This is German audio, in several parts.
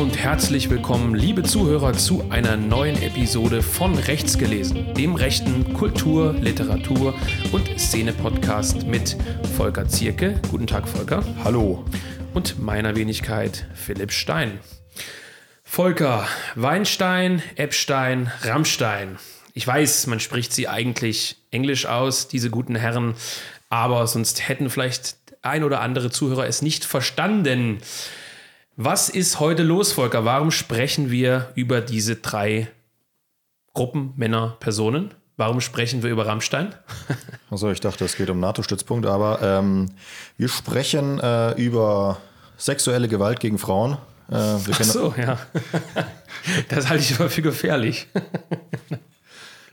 und herzlich willkommen, liebe Zuhörer, zu einer neuen Episode von Rechts gelesen, dem rechten Kultur-, Literatur- und Szene-Podcast mit Volker Zierke. Guten Tag, Volker. Hallo. Und meiner Wenigkeit Philipp Stein. Volker, Weinstein, Epstein, Rammstein. Ich weiß, man spricht sie eigentlich englisch aus, diese guten Herren, aber sonst hätten vielleicht ein oder andere Zuhörer es nicht verstanden. Was ist heute los, Volker? Warum sprechen wir über diese drei Gruppen, Männer, Personen? Warum sprechen wir über Rammstein? Also ich dachte, es geht um NATO-Stützpunkt, aber ähm, wir sprechen äh, über sexuelle Gewalt gegen Frauen. Äh, Ach so, ja. das halte ich aber für gefährlich.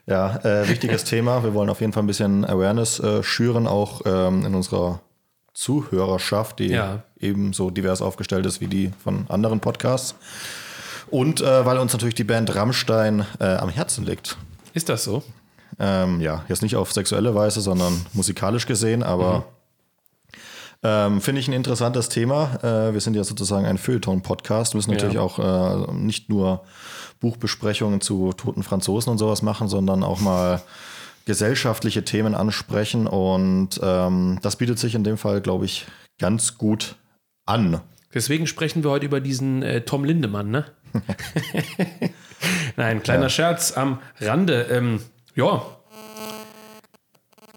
ja, äh, wichtiges Thema. Wir wollen auf jeden Fall ein bisschen Awareness äh, schüren, auch ähm, in unserer Zuhörerschaft, die ja. ebenso divers aufgestellt ist wie die von anderen Podcasts. Und äh, weil uns natürlich die Band Rammstein äh, am Herzen liegt. Ist das so? Ähm, ja, jetzt nicht auf sexuelle Weise, sondern musikalisch gesehen, aber mhm. ähm, finde ich ein interessantes Thema. Äh, wir sind ja sozusagen ein Feuilleton-Podcast, müssen natürlich ja. auch äh, nicht nur Buchbesprechungen zu toten Franzosen und sowas machen, sondern auch mal gesellschaftliche Themen ansprechen und ähm, das bietet sich in dem Fall, glaube ich, ganz gut an. Deswegen sprechen wir heute über diesen äh, Tom Lindemann, ne? Nein, kleiner ja. Scherz am Rande. Ähm, ja,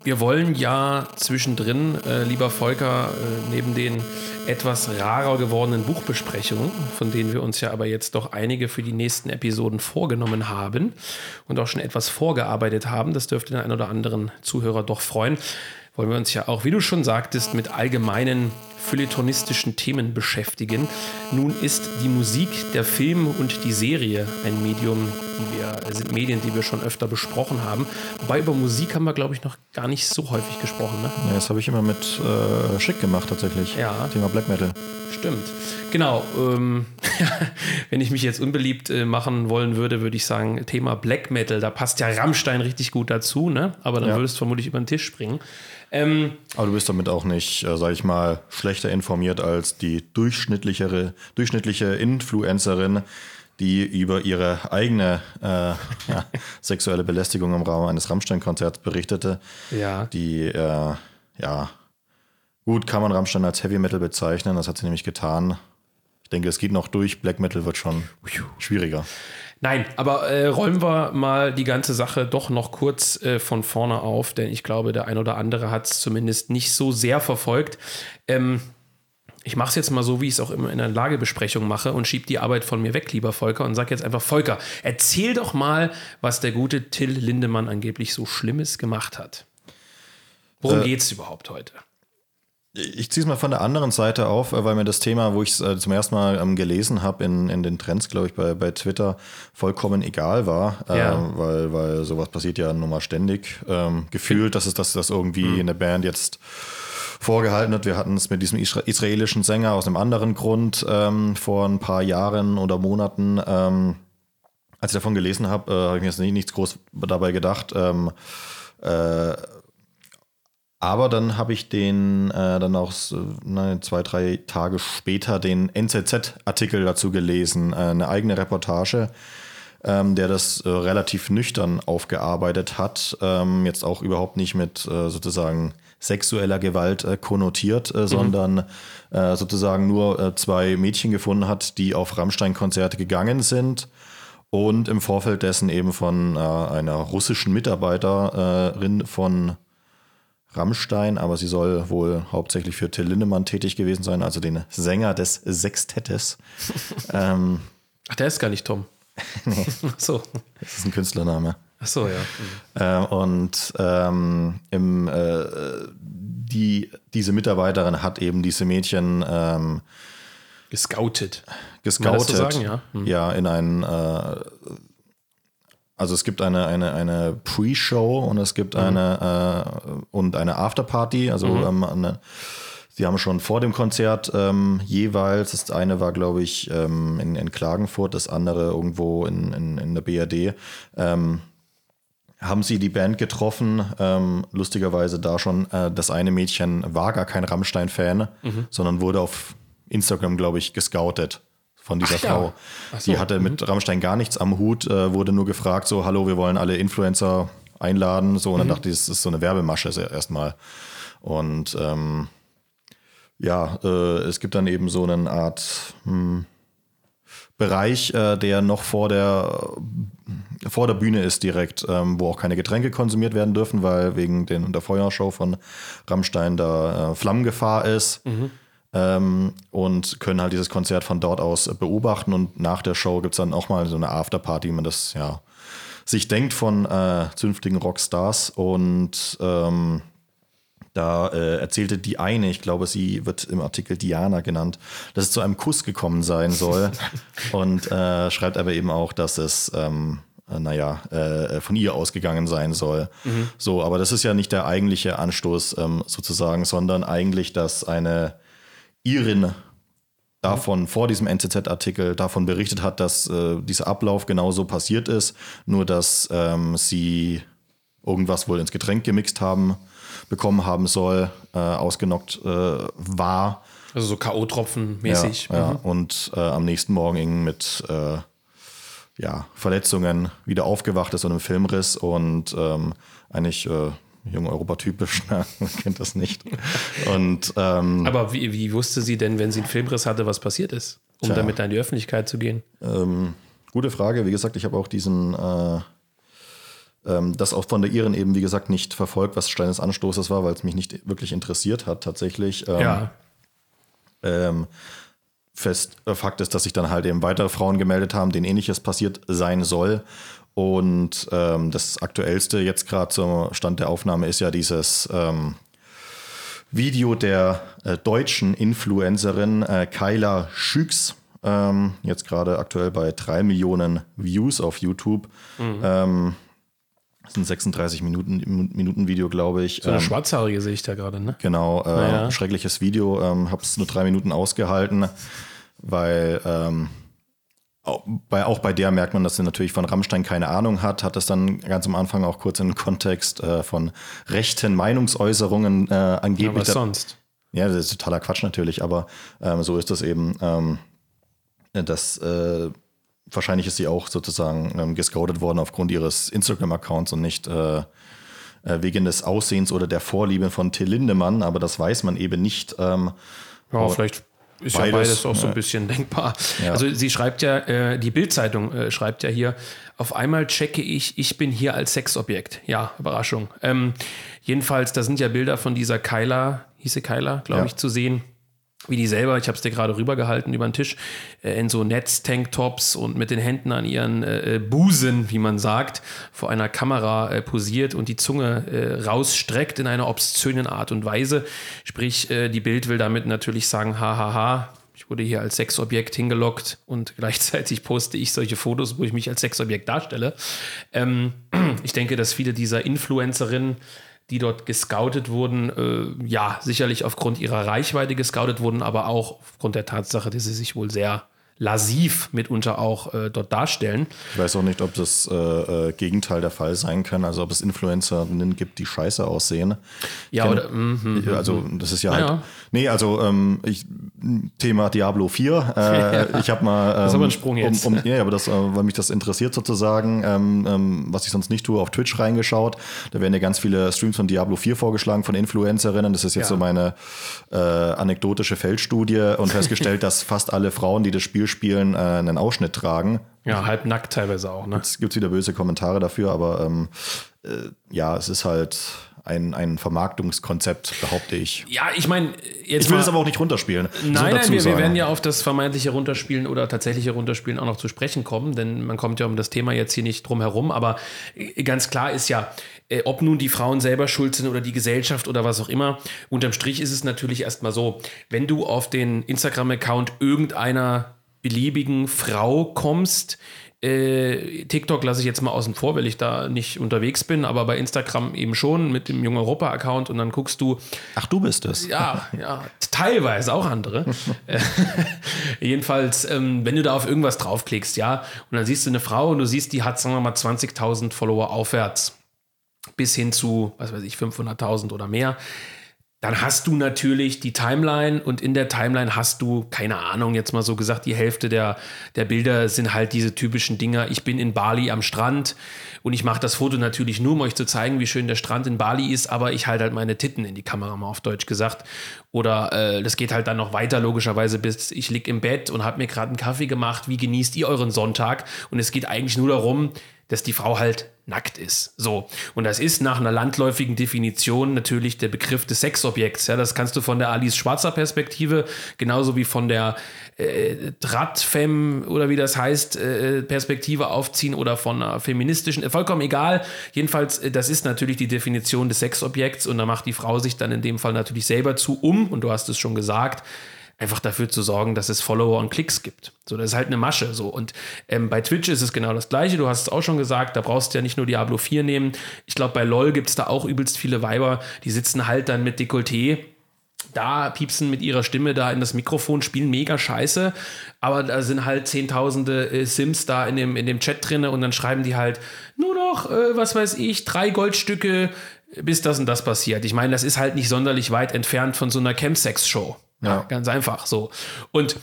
wir wollen ja zwischendrin, äh, lieber Volker, äh, neben den etwas rarer gewordenen Buchbesprechungen, von denen wir uns ja aber jetzt doch einige für die nächsten Episoden vorgenommen haben und auch schon etwas vorgearbeitet haben. Das dürfte den einen oder anderen Zuhörer doch freuen. Wollen wir uns ja auch, wie du schon sagtest, mit allgemeinen feuilletonistischen Themen beschäftigen. Nun ist die Musik, der Film und die Serie ein Medium, die wir, sind Medien, die wir schon öfter besprochen haben. Wobei über Musik haben wir, glaube ich, noch gar nicht so häufig gesprochen. Ne? Ja, das habe ich immer mit äh, Schick gemacht tatsächlich. Ja. Thema Black Metal. Stimmt. Genau. Ähm, wenn ich mich jetzt unbeliebt äh, machen wollen würde, würde ich sagen, Thema Black Metal, da passt ja Rammstein richtig gut dazu, ne? Aber dann ja. würdest du vermutlich über den Tisch springen. Ähm, Aber du bist damit auch nicht, äh, sag ich mal, schlechter informiert als die durchschnittlichere, durchschnittliche Influencerin, die über ihre eigene äh, ja, sexuelle Belästigung im Rahmen eines Rammstein-Konzerts berichtete. Ja. Die, äh, ja, gut, kann man Rammstein als Heavy Metal bezeichnen, das hat sie nämlich getan. Ich denke, es geht noch durch. Black Metal wird schon schwieriger. Nein, aber äh, rollen wir mal die ganze Sache doch noch kurz äh, von vorne auf, denn ich glaube, der ein oder andere hat es zumindest nicht so sehr verfolgt. Ähm, ich mache es jetzt mal so, wie ich es auch immer in einer Lagebesprechung mache und schiebe die Arbeit von mir weg, lieber Volker, und sage jetzt einfach, Volker, erzähl doch mal, was der gute Till Lindemann angeblich so Schlimmes gemacht hat. Worum äh, geht es überhaupt heute? Ich ziehe es mal von der anderen Seite auf, äh, weil mir das Thema, wo ich es äh, zum ersten Mal ähm, gelesen habe in, in den Trends, glaube ich, bei, bei Twitter, vollkommen egal war. Äh, ja. Weil, weil sowas passiert ja nun mal ständig. Ähm, gefühlt, dass es dass das irgendwie mhm. in der Band jetzt vorgehalten hat. Wir hatten es mit diesem israelischen Sänger aus einem anderen Grund ähm, vor ein paar Jahren oder Monaten. Ähm, als ich davon gelesen habe, äh, habe ich mir jetzt nicht, nichts groß dabei gedacht. Ähm, äh, aber dann habe ich den äh, dann auch ne, zwei, drei Tage später den NZZ-Artikel dazu gelesen, äh, eine eigene Reportage, ähm, der das äh, relativ nüchtern aufgearbeitet hat. Ähm, jetzt auch überhaupt nicht mit äh, sozusagen sexueller Gewalt äh, konnotiert, äh, mhm. sondern sozusagen nur zwei Mädchen gefunden hat, die auf Rammstein-Konzerte gegangen sind und im Vorfeld dessen eben von einer russischen Mitarbeiterin von Rammstein, aber sie soll wohl hauptsächlich für Till Lindemann tätig gewesen sein, also den Sänger des Sextettes. ähm, Ach, der ist gar nicht Tom. nee. Ach so. Das ist ein Künstlername. Ach so, ja. Mhm. Äh, und ähm, im, äh, die, diese Mitarbeiterin hat eben diese Mädchen ähm, gescoutet. Gescoutet. So sagen, ja. Mhm. ja, in ein äh, also es gibt eine, eine, eine Pre-Show und es gibt mhm. eine äh, und eine Afterparty. Also mhm. ähm, eine, sie haben schon vor dem Konzert ähm, jeweils, das eine war, glaube ich, ähm, in, in Klagenfurt, das andere irgendwo in, in, in der BRD, ähm, haben sie die Band getroffen. Ähm, lustigerweise da schon, äh, das eine Mädchen war gar kein Rammstein-Fan, mhm. sondern wurde auf Instagram, glaube ich, gescoutet von dieser Ach ja. Frau. Ach so, Die hatte mit Rammstein gar nichts am Hut, äh, wurde nur gefragt, so, hallo, wir wollen alle Influencer einladen. So, und dann dachte ich, das ist so eine Werbemasche erstmal. Und ähm, ja, äh, es gibt dann eben so eine Art hm, Bereich, äh, der noch vor der vor der Bühne ist direkt, ähm, wo auch keine Getränke konsumiert werden dürfen, weil wegen den, der Feuershow von Rammstein da äh, Flammengefahr ist. Ähm, und können halt dieses Konzert von dort aus äh, beobachten. Und nach der Show gibt es dann auch mal so eine Afterparty, wie man das ja sich denkt von äh, zünftigen Rockstars. Und ähm, da äh, erzählte die eine, ich glaube, sie wird im Artikel Diana genannt, dass es zu einem Kuss gekommen sein soll. und äh, schreibt aber eben auch, dass es, ähm, äh, naja, äh, von ihr ausgegangen sein soll. So, aber das ist ja nicht der eigentliche Anstoß ähm, sozusagen, sondern eigentlich, dass eine Irin davon vor diesem NZZ-Artikel davon berichtet hat, dass äh, dieser Ablauf genauso passiert ist, nur dass ähm, sie irgendwas wohl ins Getränk gemixt haben, bekommen haben soll, äh, ausgenockt äh, war. Also so K.O.-Tropfen mäßig. Ja, ja. Und äh, am nächsten Morgen mit äh, ja, Verletzungen wieder aufgewacht ist und einem Filmriss und ähm, eigentlich äh, jung europatypisch, ne? man kennt das nicht. Und ähm, Aber wie, wie wusste sie denn, wenn sie einen Filmriss hatte, was passiert ist? Um Tja. damit in die Öffentlichkeit zu gehen? Ähm, gute Frage. Wie gesagt, ich habe auch diesen, äh, ähm, das auch von der Iren eben, wie gesagt, nicht verfolgt, was Stein des Anstoßes war, weil es mich nicht wirklich interessiert hat, tatsächlich. Ähm, ja. Ähm, fest, äh, Fakt ist, dass sich dann halt eben weitere Frauen gemeldet haben, denen ähnliches passiert sein soll. Und ähm, das aktuellste jetzt gerade zum Stand der Aufnahme ist ja dieses ähm, Video der äh, deutschen Influencerin äh, Kyla Schüks. Ähm, jetzt gerade aktuell bei drei Millionen Views auf YouTube. Ähm, das ist ein 36 Minuten, Minuten Video, glaube ich. So eine Ähm, schwarzhaarige sehe ich da gerade, ne? Genau, äh, Naja. schreckliches Video. Ähm, habe es nur drei Minuten ausgehalten, weil ähm, bei, auch bei der merkt man, dass sie natürlich von Rammstein keine Ahnung hat. Hat es dann ganz am Anfang auch kurz in den Kontext äh, von rechten Meinungsäußerungen äh, Ja, angeblich. was da- sonst? ja, das ist totaler Quatsch natürlich, aber ähm, so ist das eben. Ähm, das äh, wahrscheinlich ist sie auch sozusagen ähm, gescoutet worden aufgrund ihres Instagram-Accounts und nicht äh, äh, wegen des Aussehens oder der Vorliebe von Till Lindemann, aber das weiß man eben nicht. Ähm, Ja, vielleicht ist ja beides, beides auch so ein ja. bisschen denkbar. Ja. Also sie schreibt ja, äh, die Bildzeitung äh, schreibt ja hier, auf einmal checke ich, ich bin hier als Sexobjekt. Ja, Überraschung. Ähm, jedenfalls, da sind ja Bilder von dieser Kyla, hieße Kyla, glaube Ja. ich, zu sehen. Wie die selber, ich habe es dir gerade rübergehalten über den Tisch, äh, in so Netz-Tanktops und mit den Händen an ihren äh, äh, Busen, wie man sagt, vor einer Kamera äh, posiert und die Zunge äh, rausstreckt in einer obszönen Art und Weise. Sprich, äh, die Bild will damit natürlich sagen, hahaha, ich wurde hier als Sexobjekt hingelockt und gleichzeitig poste ich solche Fotos, wo ich mich als Sexobjekt darstelle. Ähm, ich denke, dass viele dieser Influencerinnen, die dort gescoutet wurden, äh, ja, sicherlich aufgrund ihrer Reichweite gescoutet wurden, aber auch aufgrund der Tatsache, dass sie sich wohl sehr lasiv mitunter auch äh, dort darstellen. ich weiß auch nicht, ob das äh, äh, Gegenteil der Fall sein kann, also ob es Influencerinnen gibt, die scheiße aussehen. Ja, kenn- oder, mhm, Also das ist ja Ja, halt. ja. Nee, also ähm, ich, Thema Diablo 4. Äh, ich habe mal. Ähm, ist aber ein Sprung jetzt. Um, um, ja, aber das, äh, weil mich das interessiert sozusagen, ähm, ähm, was ich sonst nicht tue, auf Twitch reingeschaut. Da werden ja ganz viele Streams von Diablo 4 vorgeschlagen von Influencerinnen. Das ist jetzt Ja. so meine äh, anekdotische Feldstudie und festgestellt, dass fast alle Frauen, die das Spiel spielen, äh, einen Ausschnitt tragen. ja, halb nackt teilweise auch, ne? Es gibt wieder böse Kommentare dafür, aber ähm, äh, ja, es ist halt ein, ein Vermarktungskonzept, behaupte ich. Ja, ich meine, jetzt Ich will es aber auch nicht runterspielen. Nein, nein, dazu wir, wir werden ja auf das vermeintliche Runterspielen oder tatsächliche Runterspielen auch noch zu sprechen kommen, denn man kommt ja um das Thema jetzt hier nicht drum herum. Aber äh, ganz klar ist ja, äh, ob nun die Frauen selber schuld sind oder die Gesellschaft oder was auch immer, unterm Strich ist es natürlich erstmal so, wenn du auf den Instagram-Account irgendeiner beliebigen Frau kommst, äh, TikTok lasse ich jetzt mal außen vor, weil ich da nicht unterwegs bin, aber bei Instagram eben schon mit dem Jung Europa-Account und dann guckst du, Ach, du bist es. ja, ja, teilweise auch andere. Äh, Jedenfalls, ähm, wenn du da auf irgendwas draufklickst, ja, und dann siehst du eine Frau und du siehst, die hat, sagen wir mal, 20.000 Follower aufwärts, bis hin zu, was weiß ich, 500.000 oder mehr, dann hast du natürlich die Timeline und in der Timeline hast du, keine Ahnung, jetzt mal so gesagt, die Hälfte der, der Bilder sind halt diese typischen Dinger. Ich bin in Bali am Strand und ich mache das Foto natürlich nur, um euch zu zeigen, wie schön der Strand in Bali ist, aber ich halte halt meine Titten in die Kamera, mal auf Deutsch gesagt. Oder äh, das geht halt dann noch weiter, logischerweise, bis ich lieg im Bett und habe mir gerade einen Kaffee gemacht. Wie genießt ihr euren Sonntag? Und es geht eigentlich nur darum, dass die Frau halt nackt ist. So. Und das ist nach einer landläufigen Definition natürlich der Begriff des Sexobjekts. Ja, das kannst du von der Alice Schwarzer Perspektive, genauso wie von der äh, Tratfem oder wie das heißt, äh, Perspektive aufziehen oder von einer feministischen, äh, vollkommen egal. Jedenfalls, äh, das ist natürlich die Definition des Sexobjekts und da macht die Frau sich dann in dem Fall natürlich selber zu um, und du hast es schon gesagt, einfach dafür zu sorgen, dass es Follower und Klicks gibt. So, das ist halt eine Masche. So. Und ähm, bei Twitch ist es genau das Gleiche. Du hast es auch schon gesagt, da brauchst du ja nicht nur Diablo 4 nehmen. Ich glaube, bei LOL gibt es da auch übelst viele Weiber, die sitzen halt dann mit Dekolleté da piepsen mit ihrer Stimme da in das Mikrofon, spielen mega scheiße, aber da sind halt zehntausende äh, Sims da in dem, in dem Chat drin und dann schreiben die halt nur noch, äh, was weiß ich, drei Goldstücke, bis das und das passiert. Ich meine, das ist halt nicht sonderlich weit entfernt von so einer Chemsex-Show. Ja. Ganz einfach so. Und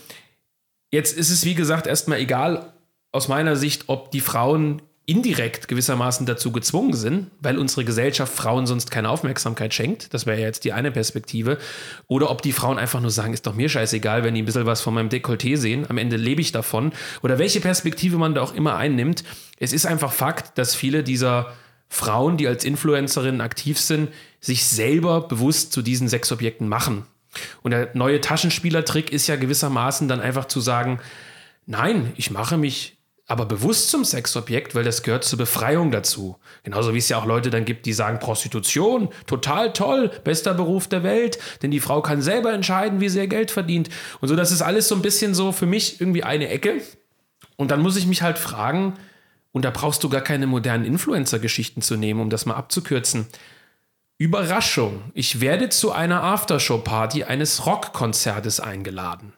jetzt ist es, wie gesagt, erstmal egal aus meiner Sicht, ob die Frauen indirekt gewissermaßen dazu gezwungen sind, weil unsere Gesellschaft Frauen sonst keine Aufmerksamkeit schenkt. Das wäre ja jetzt die eine Perspektive. Oder ob die Frauen einfach nur sagen, ist doch mir scheißegal, wenn die ein bisschen was von meinem Dekolleté sehen. Am Ende lebe ich davon. Oder welche Perspektive man da auch immer einnimmt. Es ist einfach Fakt, dass viele dieser Frauen, die als Influencerinnen aktiv sind, sich selber bewusst zu diesen Sexobjekten machen. Und der neue Taschenspielertrick ist ja gewissermaßen dann einfach zu sagen, nein, ich mache mich aber bewusst zum Sexobjekt, weil das gehört zur Befreiung dazu. Genauso wie es ja auch Leute dann gibt, die sagen, Prostitution, total toll, bester Beruf der Welt, denn die Frau kann selber entscheiden, wie sie ihr Geld verdient. Und so, das ist alles so ein bisschen so für mich irgendwie eine Ecke. Und dann muss ich mich halt fragen, und da brauchst du gar keine modernen Influencer-Geschichten zu nehmen, um das mal abzukürzen. Überraschung, ich werde zu einer Aftershow-Party eines Rockkonzertes eingeladen.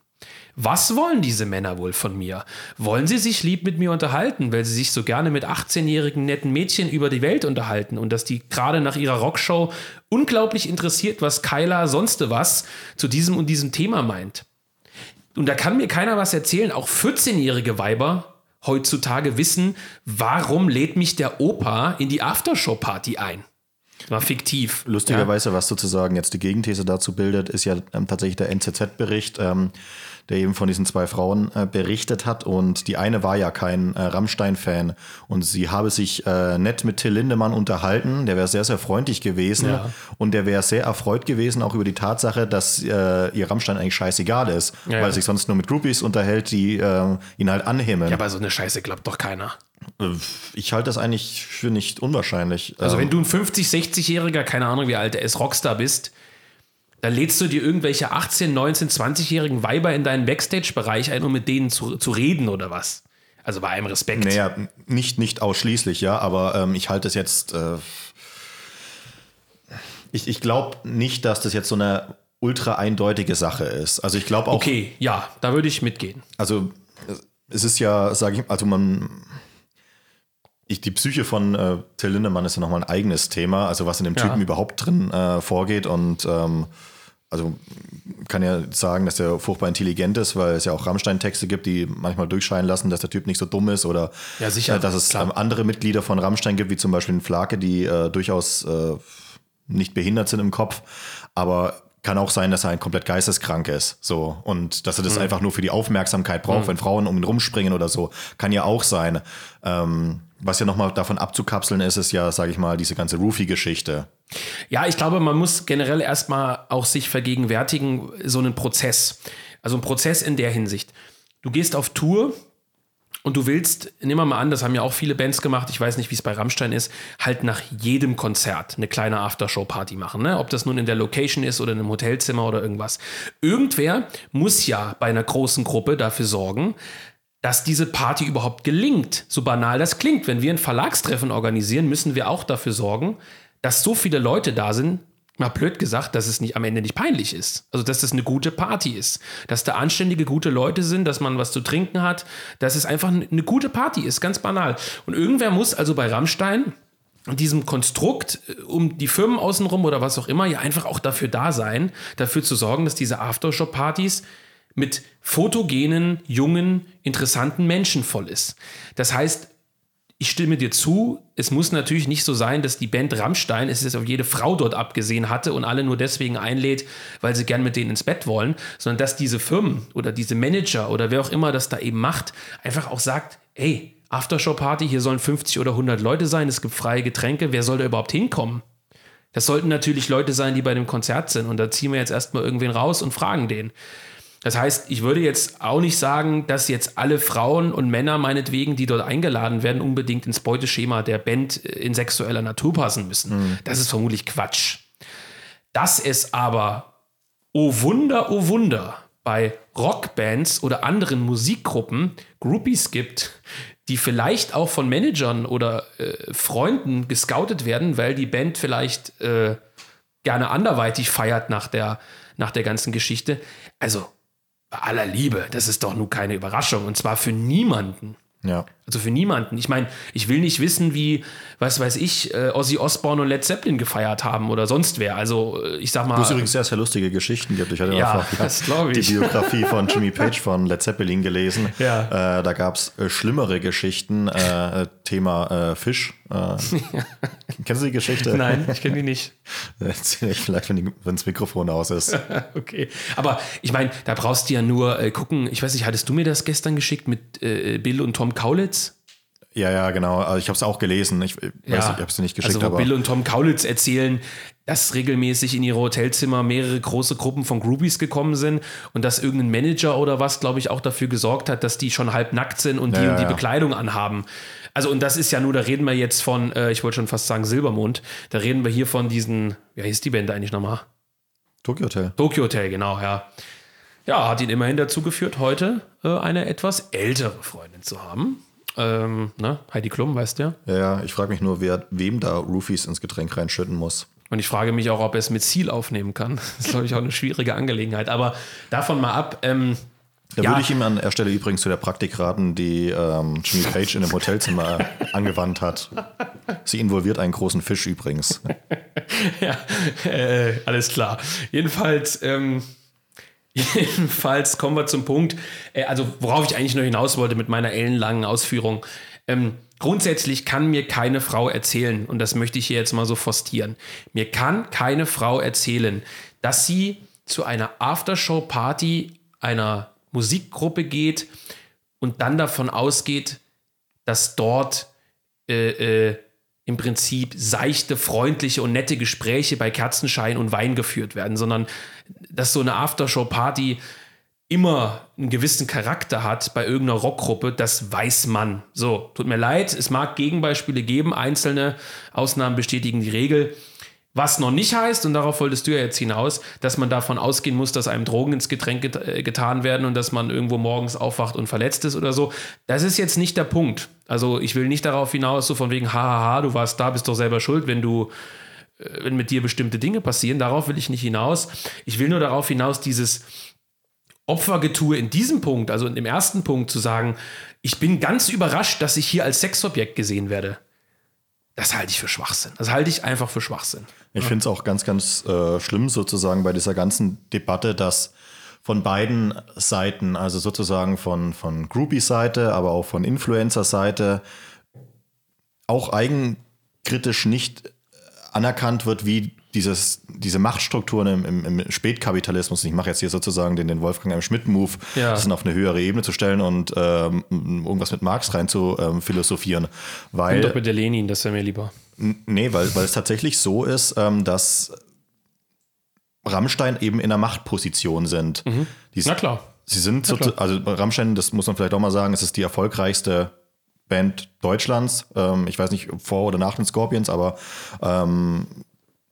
Was wollen diese Männer wohl von mir? Wollen sie sich lieb mit mir unterhalten, weil sie sich so gerne mit 18-jährigen netten Mädchen über die Welt unterhalten und dass die gerade nach ihrer Rockshow unglaublich interessiert, was Kyla sonst was zu diesem und diesem Thema meint? Und da kann mir keiner was erzählen, auch 14-jährige Weiber heutzutage wissen, warum lädt mich der Opa in die Aftershow-Party ein? War fiktiv. Lustigerweise, ja. was sozusagen jetzt die Gegenthese dazu bildet, ist ja ähm, tatsächlich der NZZ-Bericht, ähm, der eben von diesen zwei Frauen äh, berichtet hat. Und die eine war ja kein äh, Rammstein-Fan und sie habe sich äh, nett mit Till Lindemann unterhalten. Der wäre sehr, sehr freundlich gewesen ja. und der wäre sehr erfreut gewesen, auch über die Tatsache, dass äh, ihr Rammstein eigentlich scheißegal ist, ja, weil er sich sonst nur mit Groupies unterhält, die äh, ihn halt anhimmeln. Ja, aber so eine Scheiße glaubt doch keiner. Ich halte das eigentlich für nicht unwahrscheinlich. Also, wenn ähm, du ein 50-, 60-Jähriger, keine Ahnung, wie alt er ist, Rockstar bist, dann lädst du dir irgendwelche 18-, 19-, 20-jährigen Weiber in deinen Backstage-Bereich ein, um mit denen zu, zu reden oder was? Also bei allem Respekt. Naja, nicht, nicht ausschließlich, ja, aber ähm, ich halte es jetzt. Äh, ich ich glaube nicht, dass das jetzt so eine ultra eindeutige Sache ist. Also ich glaube auch. Okay, ja, da würde ich mitgehen. Also es ist ja, sage ich, also man ich, die Psyche von äh, Till Lindemann ist ja nochmal ein eigenes Thema, also was in dem Typen ja. überhaupt drin äh, vorgeht und ähm, also kann ja sagen, dass er furchtbar intelligent ist, weil es ja auch Rammstein-Texte gibt, die manchmal durchscheinen lassen, dass der Typ nicht so dumm ist oder ja, sicher, äh, dass es ähm, andere Mitglieder von Rammstein gibt, wie zum Beispiel den Flake, die äh, durchaus äh, nicht behindert sind im Kopf, aber kann auch sein, dass er ein komplett geisteskrank ist. So. Und dass er das mhm. einfach nur für die Aufmerksamkeit braucht, mhm. wenn Frauen um ihn rumspringen oder so. Kann ja auch sein. Ähm, was ja nochmal davon abzukapseln ist, ist ja, sage ich mal, diese ganze Roofie-Geschichte. Ja, ich glaube, man muss generell erstmal auch sich vergegenwärtigen, so einen Prozess. Also ein Prozess in der Hinsicht. Du gehst auf Tour und du willst, nehmen wir mal an, das haben ja auch viele Bands gemacht, ich weiß nicht, wie es bei Rammstein ist, halt nach jedem Konzert eine kleine Aftershow-Party machen. Ne? Ob das nun in der Location ist oder in einem Hotelzimmer oder irgendwas. Irgendwer muss ja bei einer großen Gruppe dafür sorgen, dass diese Party überhaupt gelingt. So banal das klingt. Wenn wir ein Verlagstreffen organisieren, müssen wir auch dafür sorgen, dass so viele Leute da sind, mal blöd gesagt, dass es nicht am Ende nicht peinlich ist. Also, dass das eine gute Party ist. Dass da anständige, gute Leute sind, dass man was zu trinken hat, dass es einfach eine gute Party ist, ganz banal. Und irgendwer muss also bei Rammstein diesem Konstrukt äh, um die Firmen außenrum oder was auch immer ja einfach auch dafür da sein, dafür zu sorgen, dass diese Aftershow-Partys mit fotogenen, jungen, interessanten Menschen voll ist. Das heißt, ich stimme dir zu, es muss natürlich nicht so sein, dass die Band Rammstein es jetzt auf jede Frau dort abgesehen hatte und alle nur deswegen einlädt, weil sie gern mit denen ins Bett wollen, sondern dass diese Firmen oder diese Manager oder wer auch immer das da eben macht, einfach auch sagt, hey, Aftershow-Party, hier sollen 50 oder 100 Leute sein, es gibt freie Getränke, wer soll da überhaupt hinkommen? Das sollten natürlich Leute sein, die bei dem Konzert sind und da ziehen wir jetzt erstmal irgendwen raus und fragen den. Das heißt, ich würde jetzt auch nicht sagen, dass jetzt alle Frauen und Männer meinetwegen, die dort eingeladen werden, unbedingt ins Beuteschema der Band in sexueller Natur passen müssen. Mhm. Das ist vermutlich Quatsch. Dass es aber, oh Wunder, oh Wunder, bei Rockbands oder anderen Musikgruppen Groupies gibt, die vielleicht auch von Managern oder äh, Freunden gescoutet werden, weil die Band vielleicht äh, gerne anderweitig feiert nach der, nach der ganzen Geschichte. Also bei aller Liebe, das ist doch nur keine Überraschung und zwar für niemanden. Ja. Also für niemanden. Ich meine, ich will nicht wissen, wie, was weiß ich, äh, Ozzy Osbourne und Led Zeppelin gefeiert haben oder sonst wer. Also äh, ich sag mal. Du hast übrigens sehr, sehr lustige Geschichten gibt. Ich hatte ja, einfach das die Biografie von Jimmy Page von Led Zeppelin gelesen. Ja. Äh, da gab es äh, schlimmere Geschichten. Äh, Thema äh, Fisch. kennst du die Geschichte? Nein, ich kenne die nicht. Erzähl ich vielleicht, wenn, die, wenn das Mikrofon aus ist. okay. Aber ich meine, da brauchst du ja nur gucken. Ich weiß nicht, hattest du mir das gestern geschickt mit Bill und Tom Kaulitz? Ja, ja, genau. Also ich habe es auch gelesen. Ich, weiß, ja. ich habe es nicht geschickt. Also wo Bill und Tom Kaulitz erzählen, dass regelmäßig in ihre Hotelzimmer mehrere große Gruppen von Groupies gekommen sind und dass irgendein Manager oder was, glaube ich, auch dafür gesorgt hat, dass die schon halb nackt sind und die ja, und die ja. Bekleidung anhaben. Also und das ist ja nur, da reden wir jetzt von, äh, ich wollte schon fast sagen Silbermond, da reden wir hier von diesen, wie heißt die Band eigentlich nochmal? Tokyo Hotel. Tokyo Hotel, genau, ja. Ja, hat ihn immerhin dazu geführt, heute äh, eine etwas ältere Freundin zu haben. Ähm, ne? Heidi Klum, weißt du ja? Ja, ich frage mich nur, wer wem da Roofies ins Getränk reinschütten muss. Und ich frage mich auch, ob er es mit Ziel aufnehmen kann. Das ist, glaube ich, auch eine schwierige Angelegenheit. Aber davon mal ab. Ähm, da ja. würde ich ihm an der Stelle übrigens zu der Praktik raten, die ähm, Jimmy Page in dem Hotelzimmer angewandt hat. Sie involviert einen großen Fisch übrigens. ja, äh, alles klar. Jedenfalls, ähm, Jedenfalls kommen wir zum Punkt, äh, also worauf ich eigentlich nur hinaus wollte mit meiner ellenlangen Ausführung. Ähm, grundsätzlich kann mir keine Frau erzählen, und das möchte ich hier jetzt mal so forstieren, mir kann keine Frau erzählen, dass sie zu einer Aftershow-Party einer Musikgruppe geht und dann davon ausgeht, dass dort äh, äh, im Prinzip seichte, freundliche und nette Gespräche bei Kerzenschein und Wein geführt werden, sondern dass so eine Aftershow-Party immer einen gewissen Charakter hat bei irgendeiner Rockgruppe, das weiß man. So, tut mir leid, es mag Gegenbeispiele geben, einzelne Ausnahmen bestätigen die Regel. Was noch nicht heißt, und darauf wolltest du ja jetzt hinaus, dass man davon ausgehen muss, dass einem Drogen ins Getränk get äh, getan werden und dass man irgendwo morgens aufwacht und verletzt ist oder so. Das ist jetzt nicht der Punkt. Also ich will nicht darauf hinaus, so von wegen, hahaha, du warst da, bist doch selber schuld, wenn du, äh, wenn mit dir bestimmte Dinge passieren. Darauf will ich nicht hinaus. Ich will nur darauf hinaus, dieses Opfergetue in diesem Punkt, also in dem ersten Punkt zu sagen, ich bin ganz überrascht, dass ich hier als Sexobjekt gesehen werde. Das halte ich für Schwachsinn. Das halte ich einfach für Schwachsinn. Ich finde es auch ganz, ganz äh, schlimm sozusagen bei dieser ganzen Debatte, dass von beiden Seiten, also sozusagen von, von Groupie-Seite, aber auch von Influencer-Seite, auch eigenkritisch nicht anerkannt wird, wie dieses, diese Machtstrukturen im, im, im Spätkapitalismus, ich mache jetzt hier sozusagen den, den Wolfgang M. Schmidt-Move, ja. das auf eine höhere Ebene zu stellen und ähm, irgendwas mit Marx rein zu ähm, philosophieren. Weil, und doch mit der Lenin, das wäre mir lieber. Nee, weil, weil es tatsächlich so ist, ähm, dass Rammstein eben in einer Machtposition sind. Mhm. Die, Na klar. Sie sind, so, also Rammstein, das muss man vielleicht auch mal sagen, es ist die erfolgreichste Band Deutschlands. Ähm, ich weiß nicht vor oder nach den Scorpions, aber ähm,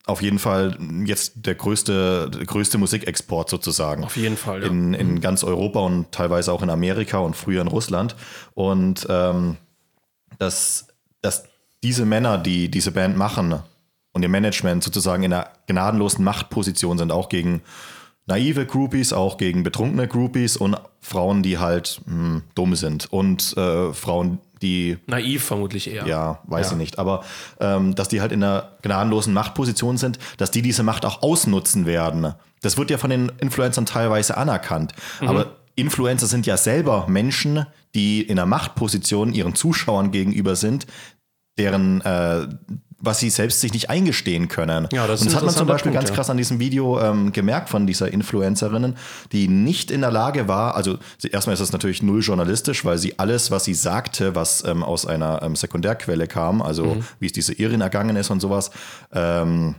auf jeden Fall jetzt der größte, der größte Musikexport sozusagen. Auf jeden Fall. Ja. In, in mhm. ganz Europa und teilweise auch in Amerika und früher in Russland. Und ähm, dass, dass diese Männer, die diese Band machen und ihr Management sozusagen in einer gnadenlosen Machtposition sind, auch gegen naive Groupies, auch gegen betrunkene Groupies und Frauen, die halt mh, hm, dumm sind und äh, Frauen, die. Naiv vermutlich eher. Ja, weiß ja. ich nicht. Aber ähm, dass die halt in einer gnadenlosen Machtposition sind, dass die diese Macht auch ausnutzen werden. Das wird ja von den Influencern teilweise anerkannt. Mhm. Aber Influencer sind ja selber Menschen, die in einer Machtposition ihren Zuschauern gegenüber sind, deren äh, was sie selbst sich nicht eingestehen können. Ja, das und das hat man zum Beispiel Punkt, ganz krass an diesem Video ähm, gemerkt von dieser Influencerinnen, die nicht in der Lage war, also erstmal ist das natürlich null journalistisch, weil sie alles, was sie sagte, was ähm, aus einer ähm, Sekundärquelle kam, also mhm. wie es diese Irin ergangen ist und sowas, ähm,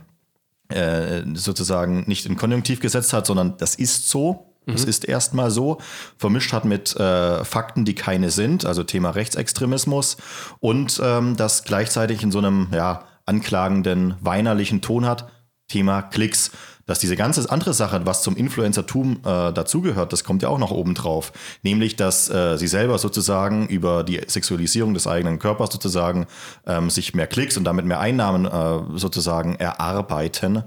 äh, sozusagen nicht in Konjunktiv gesetzt hat, sondern das ist so, das mhm. ist erstmal so, vermischt hat mit äh, Fakten, die keine sind, also Thema Rechtsextremismus und ähm, das gleichzeitig in so einem ja, anklagenden, weinerlichen Ton hat, Thema Klicks dass diese ganze andere Sache, was zum Influencertum äh, dazugehört, das kommt ja auch noch oben drauf. Nämlich, dass äh, sie selber sozusagen über die Sexualisierung des eigenen Körpers sozusagen ähm, sich mehr Klicks und damit mehr Einnahmen äh, sozusagen erarbeiten.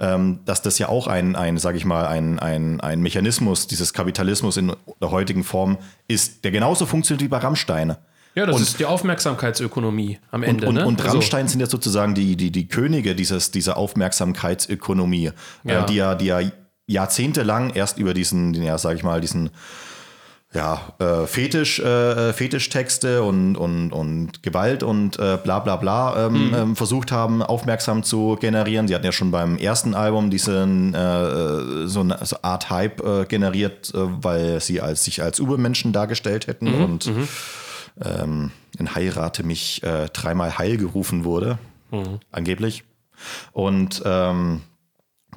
Ähm, dass das ja auch ein, ein sage ich mal, ein, ein, ein Mechanismus dieses Kapitalismus in der heutigen Form ist, der genauso funktioniert wie bei Rammstein. Ja, das und, ist die Aufmerksamkeitsökonomie am Ende. Und, und, ne? und also Rammstein also. sind ja sozusagen die, die, die Könige dieses, dieser Aufmerksamkeitsökonomie, äh, ja. Äh, die ja, die ja jahrzehntelang erst über diesen, ja, sag ich mal, diesen ja, äh, Fetisch, äh, Fetischtexte und, und, und Gewalt und äh, bla bla bla ähm, mhm. ähm, versucht haben, aufmerksam zu generieren. Sie hatten ja schon beim ersten Album diesen äh, so eine so Art Hype äh, generiert, äh, weil sie als, sich als Übermenschen dargestellt hätten mhm. und mhm ähm, in Heirate mich äh, dreimal heil gerufen wurde, mhm. angeblich. Und ähm,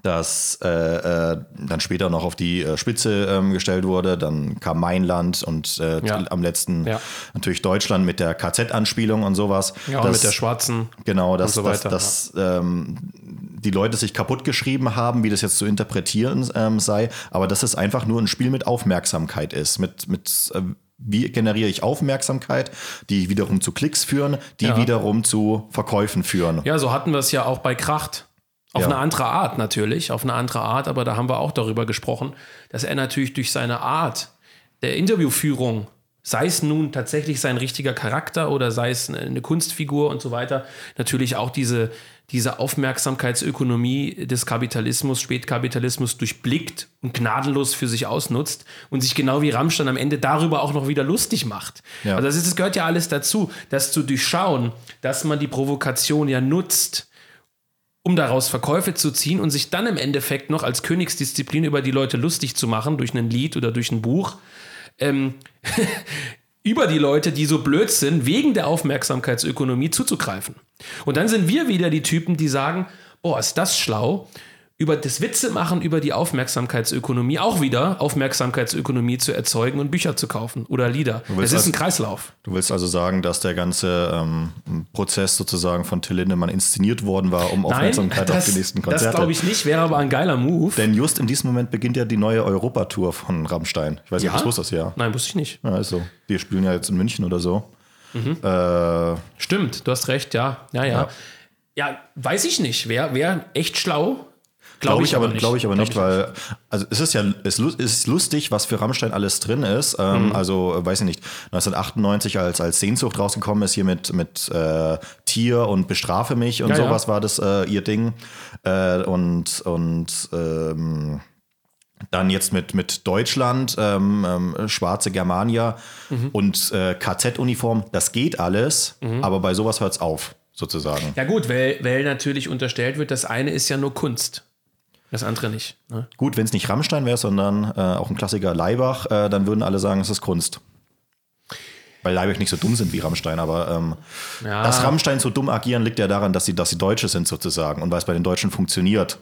das äh, äh, dann später noch auf die äh, Spitze ähm, gestellt wurde. Dann kam mein Land und äh, ja. am letzten ja. natürlich Deutschland mit der KZ-Anspielung und sowas. Ja, das, mit der schwarzen. Genau, dass, so dass, dass ähm, die Leute sich kaputt geschrieben haben, wie das jetzt zu interpretieren ähm, sei, aber dass es einfach nur ein Spiel mit Aufmerksamkeit ist, mit, mit äh, wie generiere ich Aufmerksamkeit, die wiederum zu Klicks führen, die ja. wiederum zu Verkäufen führen. Ja, so hatten wir es ja auch bei Kracht. Auf ja. eine andere Art natürlich, auf eine andere Art, aber da haben wir auch darüber gesprochen, dass er natürlich durch seine Art der Interviewführung, sei es nun tatsächlich sein richtiger Charakter oder sei es eine Kunstfigur und so weiter, natürlich auch diese, diese Aufmerksamkeitsökonomie des Kapitalismus, Spätkapitalismus durchblickt und gnadenlos für sich ausnutzt und sich genau wie Rammstein am Ende darüber auch noch wieder lustig macht. Ja. Also das, ist, das gehört ja alles dazu, das zu durchschauen, dass man die Provokation ja nutzt, um daraus Verkäufe zu ziehen und sich dann im Endeffekt noch als Königsdisziplin über die Leute lustig zu machen durch ein Lied oder durch ein Buch. Ähm, über die Leute, die so blöd sind, wegen der Aufmerksamkeitsökonomie zuzugreifen. Und dann sind wir wieder die Typen, die sagen, oh, ist das schlau, über das Witze machen über die Aufmerksamkeitsökonomie auch wieder Aufmerksamkeitsökonomie zu erzeugen und Bücher zu kaufen oder Lieder. Es ist ein Kreislauf. Du willst also sagen, dass der ganze ähm, Prozess sozusagen von Till Lindemann inszeniert worden war, um Aufmerksamkeit Nein, das, auf die nächsten Konzerte. Das glaube ich nicht, wäre aber ein geiler Move. Denn just in diesem Moment beginnt ja die neue Europatour von Rammstein. Ich weiß nicht, ja? ob du wusstest, ja. Nein, wusste ich nicht. Ja, also, wir spielen ja jetzt in München oder so. Mhm. Äh, Stimmt, du hast recht, ja. Ja, ja. Ja, ja weiß ich nicht. Wäre wär echt schlau, Glaube ich, aber nicht. Glaube ich aber nicht, weil also es ist ja es ist lustig, was für Rammstein alles drin ist. Ähm, mhm. Also weiß ich nicht. 1998 als als Sehnsucht rausgekommen ist hier mit mit äh, Tier und bestrafe mich und ja, sowas ja. war das äh, ihr Ding äh, und und ähm, dann jetzt mit, mit Deutschland, ähm, ähm, schwarze Germania mhm. und äh, KZ-Uniform, das geht alles, mhm. aber bei sowas hört es auf, sozusagen. Ja, gut, weil, weil natürlich unterstellt wird, das eine ist ja nur Kunst. Das andere nicht. Ne? Gut, wenn es nicht Rammstein wäre, sondern äh, auch ein Klassiker Leibach, äh, dann würden alle sagen, es ist Kunst. Weil Leibach nicht so dumm sind wie Rammstein, aber ähm, ja. dass Rammstein so dumm agieren, liegt ja daran, dass sie, dass sie Deutsche sind sozusagen und weil es bei den Deutschen funktioniert.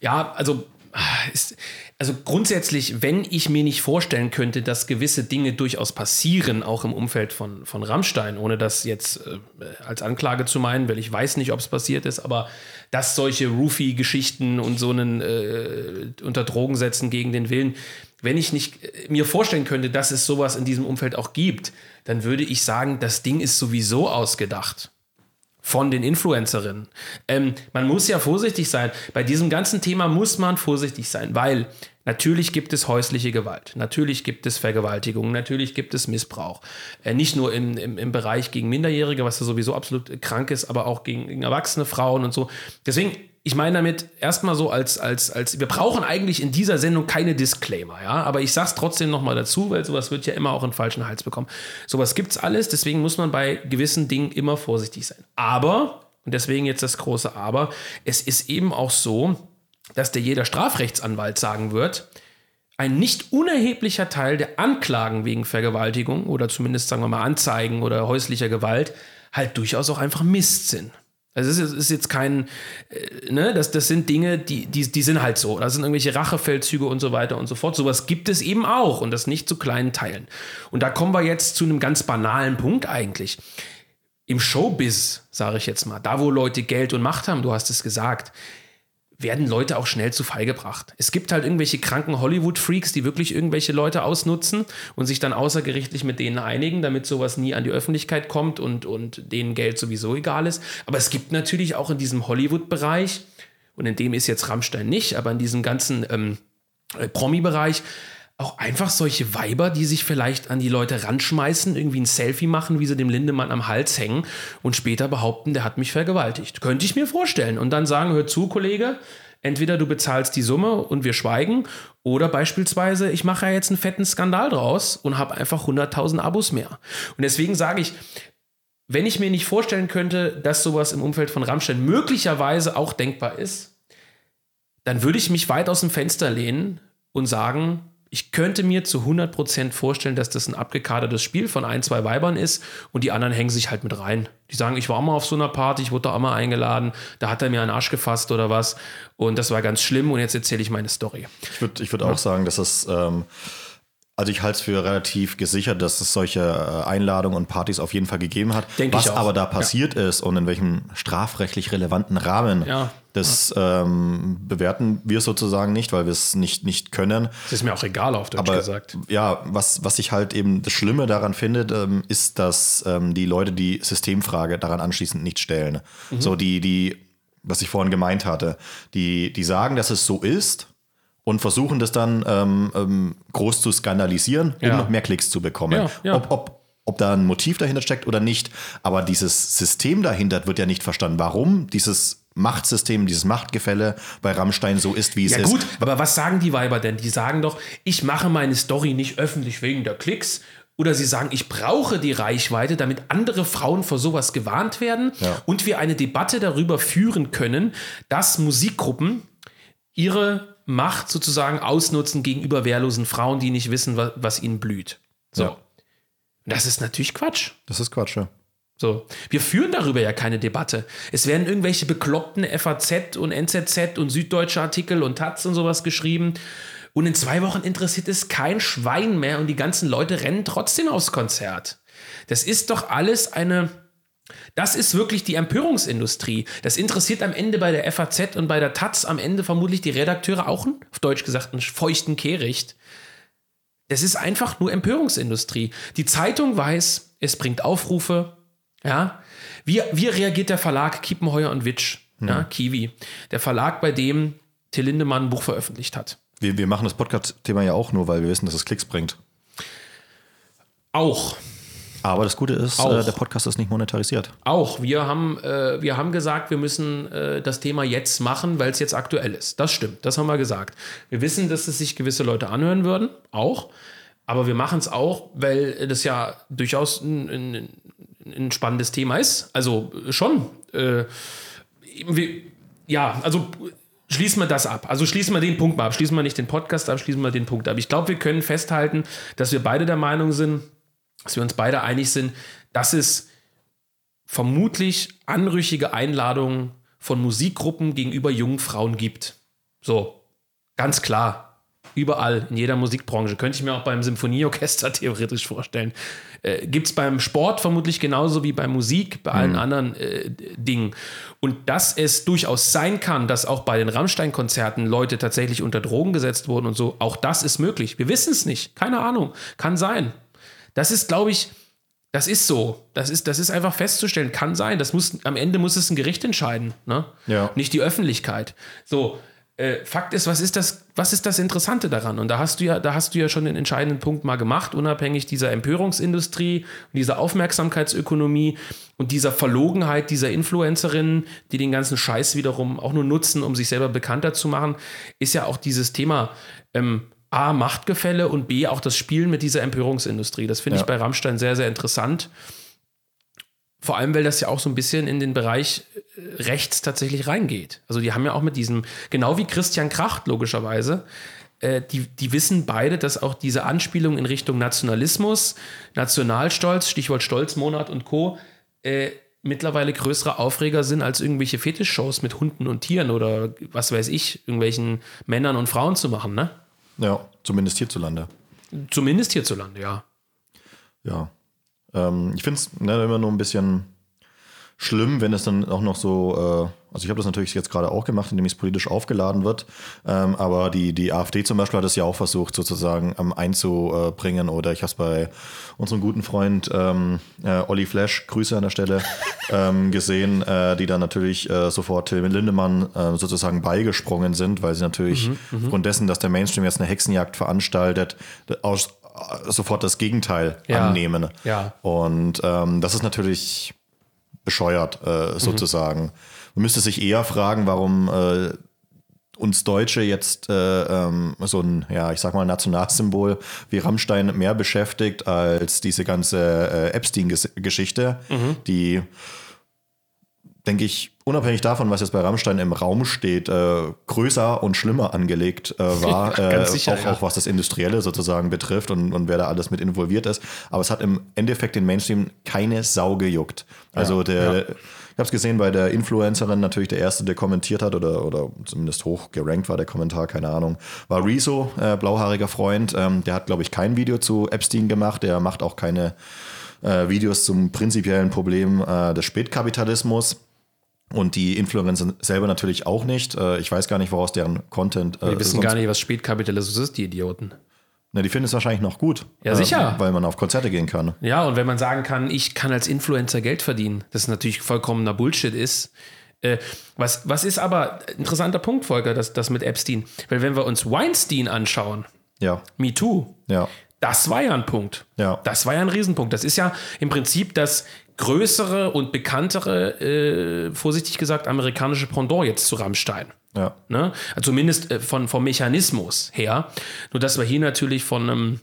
Ja, also ist, also grundsätzlich, wenn ich mir nicht vorstellen könnte, dass gewisse Dinge durchaus passieren, auch im Umfeld von, von Rammstein, ohne das jetzt äh, als Anklage zu meinen, weil ich weiß nicht, ob es passiert ist, aber dass solche Roofy-Geschichten und so einen äh, unter Drogen setzen gegen den Willen, wenn ich nicht äh, mir vorstellen könnte, dass es sowas in diesem Umfeld auch gibt, dann würde ich sagen, das Ding ist sowieso ausgedacht von den Influencerinnen. Ähm, man muss ja vorsichtig sein. Bei diesem ganzen Thema muss man vorsichtig sein, weil natürlich gibt es häusliche Gewalt, natürlich gibt es Vergewaltigung, natürlich gibt es Missbrauch. Äh, nicht nur im, im, im, Bereich gegen Minderjährige, was ja sowieso absolut krank ist, aber auch gegen, gegen erwachsene Frauen und so. Deswegen ich meine damit erstmal so als, als, als, wir brauchen eigentlich in dieser Sendung keine Disclaimer, ja, aber ich sag's trotzdem nochmal dazu, weil sowas wird ja immer auch einen falschen Hals bekommen. Sowas gibt's alles, deswegen muss man bei gewissen Dingen immer vorsichtig sein. Aber, und deswegen jetzt das große Aber, es ist eben auch so, dass der jeder Strafrechtsanwalt sagen wird, ein nicht unerheblicher Teil der Anklagen wegen Vergewaltigung oder zumindest sagen wir mal Anzeigen oder häuslicher Gewalt halt durchaus auch einfach Mist sind. Also es ist, ist, jetzt kein, äh, ne, das, das sind Dinge, die, die, die sind halt so. Das sind irgendwelche Rachefeldzüge und so weiter und so fort. Sowas gibt es eben auch und das nicht zu kleinen Teilen. Und da kommen wir jetzt zu einem ganz banalen Punkt eigentlich. Im Showbiz, sage ich jetzt mal, da wo Leute Geld und Macht haben, du hast es gesagt, werden Leute auch schnell zu Fall gebracht. Es gibt halt irgendwelche kranken Hollywood-Freaks, die wirklich irgendwelche Leute ausnutzen und sich dann außergerichtlich mit denen einigen, damit sowas nie an die Öffentlichkeit kommt und, und denen Geld sowieso egal ist. Aber es gibt natürlich auch in diesem Hollywood-Bereich, und in dem ist jetzt Rammstein nicht, aber in diesem ganzen ähm, äh, Promi-Bereich, auch einfach solche Weiber, die sich vielleicht an die Leute ranschmeißen, irgendwie ein Selfie machen, wie sie dem Lindemann am Hals hängen und später behaupten, der hat mich vergewaltigt. Könnte ich mir vorstellen. Und dann sagen, hör zu, Kollege, entweder du bezahlst die Summe und wir schweigen, oder beispielsweise, ich mache ja jetzt einen fetten Skandal draus und habe einfach 100.000 Abos mehr. Und deswegen sage ich, wenn ich mir nicht vorstellen könnte, dass sowas im Umfeld von Rammstein möglicherweise auch denkbar ist, dann würde ich mich weit aus dem Fenster lehnen und sagen, ich könnte mir zu 100% vorstellen, dass das ein abgekadertes Spiel von ein, zwei Weibern ist und die anderen hängen sich halt mit rein. Die sagen, ich war mal auf so einer Party, ich wurde da auch mal eingeladen, da hat er mir einen Arsch gefasst oder was und das war ganz schlimm und jetzt erzähle ich meine Story. Ich würde ich würd auch sagen, dass das... Ähm also ich halte es für relativ gesichert, dass es solche äh, Einladungen und Partys auf jeden Fall gegeben hat. Denk Was aber da passiert ja. ist und in welchem strafrechtlich relevanten Rahmen, ja. das ja. Ähm, bewerten wir sozusagen nicht, weil wir es nicht, nicht können. Das ist mir auch egal, auf Deutsch aber, gesagt. Ja, was, was ich halt eben das Schlimme daran finde, ähm, ist, dass ähm, die Leute die Systemfrage daran anschließend nicht stellen. Mhm. So die, die, was ich vorhin gemeint hatte, die, die sagen, dass es so ist und versuchen das dann ähm, ähm, groß zu skandalisieren, um ja. noch mehr Klicks zu bekommen. Ja, ja. Ob, ob, ob da ein Motiv dahinter steckt oder nicht. Aber dieses System dahinter wird ja nicht verstanden. Warum dieses Machtsystem, dieses Machtgefälle bei Rammstein so ist, wie es ist. Ja gut, aber was sagen die Weiber denn? Die sagen doch, ich mache meine Story nicht öffentlich wegen der Klicks. Oder sie sagen, ich brauche die Reichweite, damit andere Frauen vor sowas gewarnt werden ja. und wir eine Debatte darüber führen können, dass Musikgruppen ihre Macht sozusagen ausnutzen gegenüber wehrlosen Frauen, die nicht wissen, was, was ihnen blüht. So. Ja. Das ist natürlich Quatsch. Das ist Quatsch, ja. So. Wir führen darüber ja keine Debatte. Es werden irgendwelche bekloppten FAZ und NZZ und süddeutsche Artikel und Taz und sowas geschrieben. Und in zwei Wochen interessiert es kein Schwein mehr und die ganzen Leute rennen trotzdem aufs Konzert. Das ist doch alles eine das ist wirklich die Empörungsindustrie. Das interessiert am Ende bei der FAZ und bei der Taz am Ende vermutlich die Redakteure auch, einen, auf Deutsch gesagt, einen feuchten Kehricht. Das ist einfach nur Empörungsindustrie. Die Zeitung weiß, es bringt Aufrufe. Ja. Wie, wie reagiert der Verlag Kiepenheuer und Witsch? Mhm. Ja, Kiwi. Der Verlag, bei dem Till Lindemann ein Buch veröffentlicht hat. Wir, wir machen das Podcast-Thema ja auch nur, weil wir wissen, dass es Klicks bringt. Auch. Aber das Gute ist, äh, der Podcast ist nicht monetarisiert. Auch. Wir haben, äh, wir haben gesagt, wir müssen äh, das Thema jetzt machen, weil es jetzt aktuell ist. Das stimmt, das haben wir gesagt. Wir wissen, dass es sich gewisse Leute anhören würden, auch. Aber wir machen es auch, weil das ja durchaus ein, ein, ein, spannendes Thema ist. Also schon. Äh, wir, ja, also schließen wir das ab. Also schließen wir den Punkt mal ab. Schließen wir nicht den Podcast ab, schließen wir den Punkt ab. Ich glaube, wir können festhalten, dass wir beide der Meinung sind, dass wir uns beide einig sind, dass es vermutlich anrüchige Einladungen von Musikgruppen gegenüber jungen Frauen gibt. So, ganz klar. Überall, in jeder Musikbranche. Könnte ich mir auch beim Symphonieorchester theoretisch vorstellen. Äh, Gibt es beim Sport vermutlich genauso wie bei Musik, bei allen mhm. anderen äh, Dingen. Und dass es durchaus sein kann, dass auch bei den Rammstein-Konzerten Leute tatsächlich unter Drogen gesetzt wurden und so, auch das ist möglich. Wir wissen es nicht. Keine Ahnung. Kann sein. Das ist, glaube ich, Das ist so. Das ist, das ist einfach festzustellen. Kann sein. Das muss, am Ende muss es ein Gericht entscheiden. Ne? Ja. Nicht die Öffentlichkeit. So. Äh, Fakt ist, was ist das, was ist das Interessante daran? Und da hast du ja, da hast du ja schon den entscheidenden Punkt mal gemacht, unabhängig dieser Empörungsindustrie und dieser Aufmerksamkeitsökonomie und dieser Verlogenheit dieser Influencerinnen, die den ganzen Scheiß wiederum auch nur nutzen, um sich selber bekannter zu machen, ist ja auch dieses Thema ähm, A, Machtgefälle und B, auch das Spielen mit dieser Empörungsindustrie. Das finde Ja. ich bei Rammstein sehr, sehr interessant. Vor allem, weil das ja auch so ein bisschen in den Bereich äh, rechts tatsächlich reingeht. Also die haben ja auch mit diesem, genau wie Christian Kracht logischerweise, äh, die, die wissen beide, dass auch diese Anspielung in Richtung Nationalismus, Nationalstolz, Stichwort Stolzmonat und Co., äh, mittlerweile größere Aufreger sind als irgendwelche Fetischshows mit Hunden und Tieren oder was weiß ich, irgendwelchen Männern und Frauen zu machen, ne? Ja, zumindest hierzulande. Zumindest hierzulande, ja. Ja. Ähm, ich finde es ne, immer nur ein bisschen schlimm, wenn es dann auch noch so, äh, also ich habe das natürlich jetzt gerade auch gemacht, indem es politisch aufgeladen wird, ähm, aber die, die AfD zum Beispiel hat es ja auch versucht sozusagen ähm, einzubringen oder ich habe es bei unserem guten Freund ähm, äh, Olli Flash, Grüße an der Stelle, ähm, gesehen, äh, die dann natürlich äh, sofort Till Lindemann äh, sozusagen beigesprungen sind, weil sie natürlich aufgrund dessen, dass der Mainstream jetzt eine Hexenjagd veranstaltet, aus, äh, sofort das Gegenteil Ja. annehmen. Ja. Und ähm, das ist natürlich bescheuert, äh, sozusagen. Man müsste sich eher fragen, warum äh, uns Deutsche jetzt äh, ähm, so ein, ja, ich sag mal, Nationalsymbol wie Rammstein mehr beschäftigt als diese ganze äh, Epstein-Geschichte, die, denke ich, unabhängig davon, was jetzt bei Rammstein im Raum steht, äh, größer und schlimmer angelegt äh, war, äh, sicher, auch, ja. auch was das Industrielle sozusagen betrifft und, und wer da alles mit involviert ist. Aber es hat im Endeffekt den Mainstream keine Sau gejuckt. Also Ja, der, ja. ich habe es gesehen bei der Influencerin, natürlich der erste, der kommentiert hat oder, oder zumindest hoch gerankt war der Kommentar, keine Ahnung, war Rezo, äh, blauhaariger Freund. Ähm, der hat, glaube ich, kein Video zu Epstein gemacht. Der macht auch keine äh, Videos zum prinzipiellen Problem äh, des Spätkapitalismus. Und die Influencer selber natürlich auch nicht. Äh, ich weiß gar nicht, woraus deren Content. Äh, Die wissen sonst- gar nicht, was Spätkapitalismus ist, die Idioten. Na, die finden es wahrscheinlich noch gut. Ja, sicher. Weil man auf Konzerte gehen kann. Ja, und wenn man sagen kann, ich kann als Influencer Geld verdienen, das natürlich vollkommener Bullshit ist. Äh, was, was ist aber interessanter Punkt, Volker, das, das mit Epstein? Weil wenn wir uns Weinstein anschauen, Ja, Me Too, ja, das war ja ein Punkt. Ja. Das war ja ein Riesenpunkt. Das ist ja im Prinzip das größere und bekanntere, äh, vorsichtig gesagt, amerikanische Pendant jetzt zu Rammstein. ja. Ne? Also zumindest äh, von, vom Mechanismus her. Nur dass wir hier natürlich von einem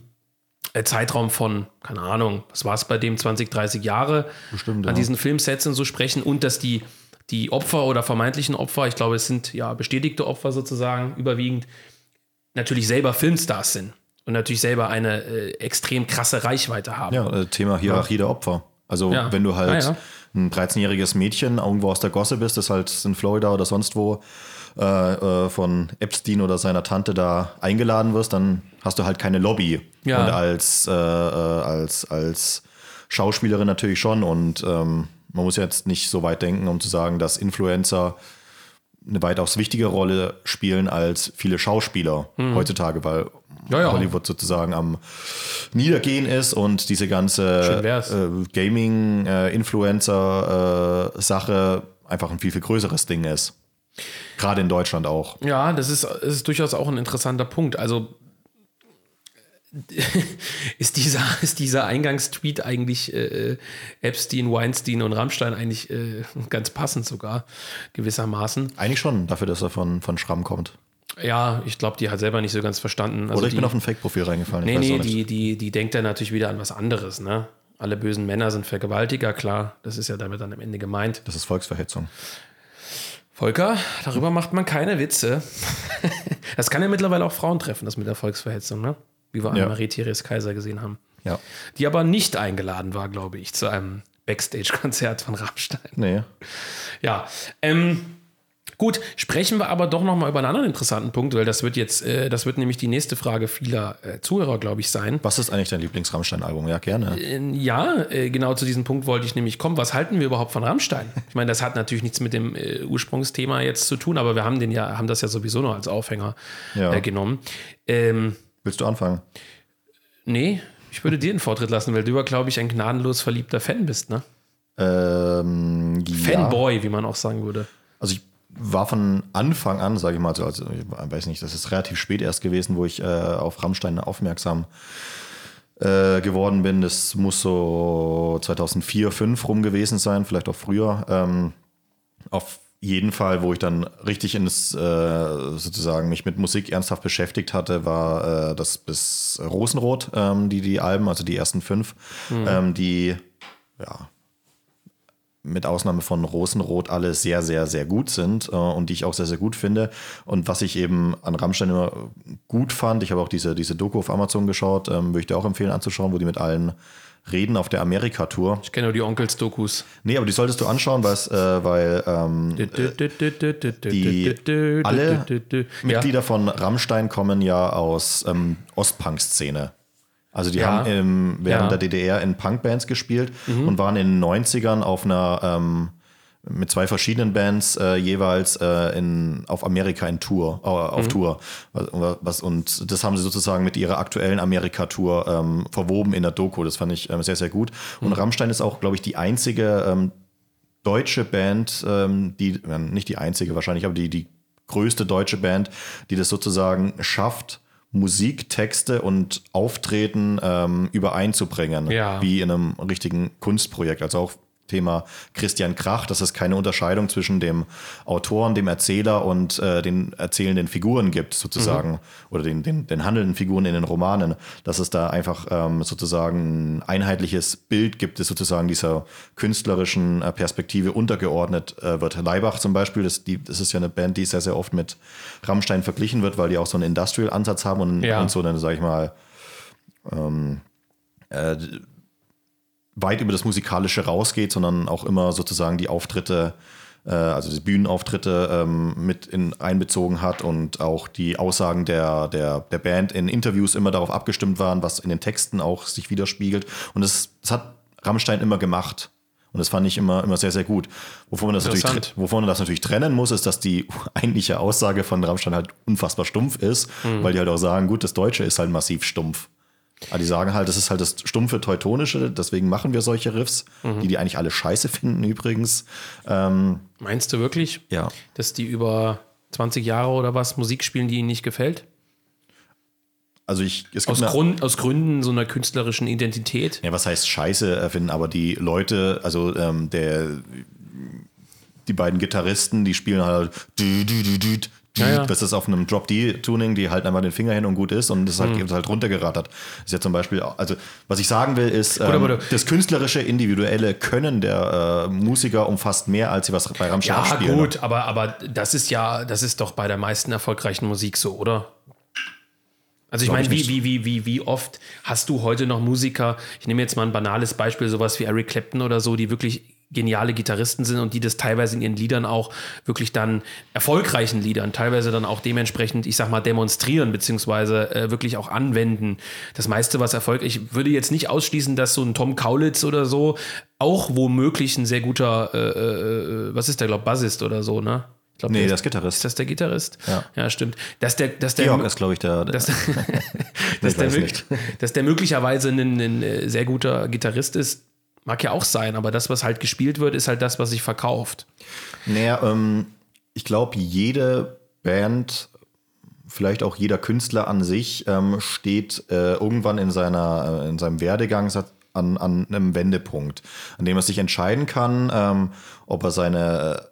äh, Zeitraum von, keine Ahnung, was war es bei dem, 20, 30 Jahre Bestimmt, an ja. diesen Filmsets und so sprechen und dass die, die Opfer oder vermeintlichen Opfer, ich glaube, es sind ja bestätigte Opfer sozusagen überwiegend, natürlich selber Filmstars sind und natürlich selber eine äh, extrem krasse Reichweite haben. Ja, äh, Thema Hierarchie der Opfer. Also Ja. wenn du halt Ah, ja. ein 13-jähriges Mädchen irgendwo aus der Gosse bist, das halt in Florida oder sonst wo äh, äh, von Epstein oder seiner Tante da eingeladen wirst, dann hast du halt keine Lobby. Ja. Und als, äh, äh, als, als Schauspielerin natürlich schon. Und ähm, man muss jetzt nicht so weit denken, um zu sagen, dass Influencer eine weitaus wichtigere Rolle spielen als viele Schauspieler heutzutage, weil Mhm. Ja, ja. Hollywood sozusagen am Niedergehen ist und diese ganze äh, Gaming-Influencer-Sache einfach ein viel, viel größeres Ding ist. Gerade in Deutschland auch. Ja, das ist, das ist durchaus auch ein interessanter Punkt. Also ist dieser, ist dieser Eingangstweet eigentlich äh, Epstein, Weinstein und Rammstein eigentlich äh, ganz passend sogar, gewissermaßen. Eigentlich schon, dafür, dass er von, von Schramm kommt. Ja, ich glaube, die hat selber nicht so ganz verstanden. Also Oder ich die, bin auf ein Fake-Profil reingefallen. Nee, nee, die, die, die denkt dann natürlich wieder an was anderes, ne? Alle bösen Männer sind Vergewaltiger, klar. Das ist ja damit dann am Ende gemeint. Das ist Volksverhetzung. Volker, darüber macht man keine Witze. das kann ja mittlerweile auch Frauen treffen, das mit der Volksverhetzung, ne? Wie wir Ja. Annemarie Therese Kaiser gesehen haben. Ja. Die aber nicht eingeladen war, glaube ich, zu einem Backstage-Konzert von Rammstein. Nee. Ja, ähm, gut, sprechen wir aber doch noch mal über einen anderen interessanten Punkt, weil das wird jetzt, äh, das wird nämlich die nächste Frage vieler äh, Zuhörer, glaube ich, sein. Was ist eigentlich dein Lieblings-Rammstein-Album? Ja, gerne. Äh, Ja, äh, genau zu diesem Punkt wollte ich nämlich kommen. Was halten wir überhaupt von Rammstein? Ich meine, das hat natürlich nichts mit dem äh, Ursprungsthema jetzt zu tun, aber wir haben den ja, haben das ja sowieso noch als Aufhänger Ja. äh, genommen. Ähm, Willst du anfangen? nee, Ich würde dir den Vortritt lassen, weil du ja, glaube ich, ein gnadenlos verliebter Fan bist, ne? Ähm, ja. Fanboy, wie man auch sagen würde. Also ich war von Anfang an, sage ich mal, also ich weiß nicht, das ist relativ spät erst gewesen, wo ich äh, auf Rammstein aufmerksam äh, geworden bin. Das muss so 2004, 2005 rum gewesen sein, vielleicht auch früher. Ähm, auf jeden Fall, wo ich dann richtig in das, äh, sozusagen mich mit Musik ernsthaft beschäftigt hatte, war äh, das bis Rosenrot, ähm, die, die Alben, also die ersten fünf, mhm. ähm, die, ja, mit Ausnahme von Rosenrot alle sehr, sehr, sehr gut sind äh, und die ich auch sehr, sehr gut finde. Und was ich eben an Rammstein immer gut fand, ich habe auch diese, diese Doku auf Amazon geschaut, ähm, würde ich dir auch empfehlen anzuschauen, wo die mit allen reden auf der Amerika-Tour. Ich kenne nur die Onkels-Dokus. Nee, aber die solltest du anschauen, äh, weil ähm, die alle Mitglieder von Rammstein kommen ja aus ähm, Ostpunk-Szene. Also die ja. haben im, während ja. der DDR in Punkbands gespielt mhm. und waren in den 90ern auf einer ähm, mit zwei verschiedenen Bands äh, jeweils äh, in, auf Amerika in Tour, äh, auf mhm. Tour. Was, und das haben sie sozusagen mit ihrer aktuellen Amerika-Tour ähm, verwoben in der Doku. Das fand ich ähm, sehr, sehr gut. Und mhm. Rammstein ist auch, glaube ich, die einzige ähm, deutsche Band, ähm, die, nicht die einzige wahrscheinlich, aber die, die größte deutsche Band, die das sozusagen schafft, Musik, Texte und Auftreten ähm, übereinzubringen, ja. wie in einem richtigen Kunstprojekt. Also auch Thema Christian Krach, dass es keine Unterscheidung zwischen dem Autoren, dem Erzähler und äh, den erzählenden Figuren gibt, sozusagen, mhm. oder den, den, den handelnden Figuren in den Romanen, dass es da einfach ähm, sozusagen ein einheitliches Bild gibt, das sozusagen dieser künstlerischen äh, Perspektive untergeordnet äh, wird. Leibach zum Beispiel, das, die, das ist ja eine Band, die sehr, sehr oft mit Rammstein verglichen wird, weil die auch so einen Industrial-Ansatz haben und, ja. und so dann, sag ich mal, ähm, äh, weit über das Musikalische rausgeht, sondern auch immer sozusagen die Auftritte, äh, also die Bühnenauftritte ähm, mit in, einbezogen hat und auch die Aussagen der, der, der Band in Interviews immer darauf abgestimmt waren, was in den Texten auch sich widerspiegelt. Und das, das hat Rammstein immer gemacht. Und das fand ich immer, immer sehr, sehr gut. Wovon man, das natürlich, wovon man das natürlich trennen muss, ist, dass die eigentliche Aussage von Rammstein halt unfassbar stumpf ist, mhm. weil die halt auch sagen, gut, das Deutsche ist halt massiv stumpf. Aber die sagen halt, das ist halt das stumpfe Teutonische, deswegen machen wir solche Riffs, mhm. die die eigentlich alle scheiße finden übrigens. Ähm, Meinst du wirklich, ja. dass die über 20 Jahre oder was Musik spielen, die ihnen nicht gefällt? Also ich, aus, Grund, aus Gründen so einer künstlerischen Identität? Ja, was heißt Scheiße erfinden, aber die Leute, also ähm, der, die beiden Gitarristen, die spielen halt ja, ja. Das ist auf einem Drop-D-Tuning, die halten einfach den Finger hin und gut ist und das halt, mhm. halt runtergerattert. Das ist ja zum Beispiel, also was ich sagen will, ist, gut, ähm, das künstlerische, individuelle Können der äh, Musiker umfasst mehr, als sie was bei Rammstein ja, spielen. Ja, gut, aber, aber das ist ja, das ist doch bei der meisten erfolgreichen Musik so, oder? Also ich meine, wie, wie, wie, wie, wie oft hast du heute noch Musiker, ich nehme jetzt mal ein banales Beispiel, sowas wie Eric Clapton oder so, die wirklich geniale Gitarristen sind und die das teilweise in ihren Liedern auch wirklich dann erfolgreichen Liedern teilweise dann auch dementsprechend, ich sag mal, demonstrieren beziehungsweise äh, wirklich auch anwenden. Das meiste, was Erfolg, ich würde jetzt nicht ausschließen, dass so ein Tom Kaulitz oder so auch womöglich ein sehr guter, äh, äh, was ist der, glaube Bassist oder so, ne? Ich glaub, nee, der ist Gitarrist. Ist das der Gitarrist? Ja, ja stimmt. Dass der, dass der, Georg ist, glaube ich, der. Dass, der, dass, der dass der möglicherweise ein, ein äh, sehr guter Gitarrist ist, Mag ja auch sein, aber das, was halt gespielt wird, ist halt das, was sich verkauft. Naja, ähm, ich glaube, jede Band, vielleicht auch jeder Künstler an sich, ähm, steht äh, irgendwann in, seiner, äh, in seinem Werdegang an, an einem Wendepunkt, an dem er sich entscheiden kann, ähm, ob er seine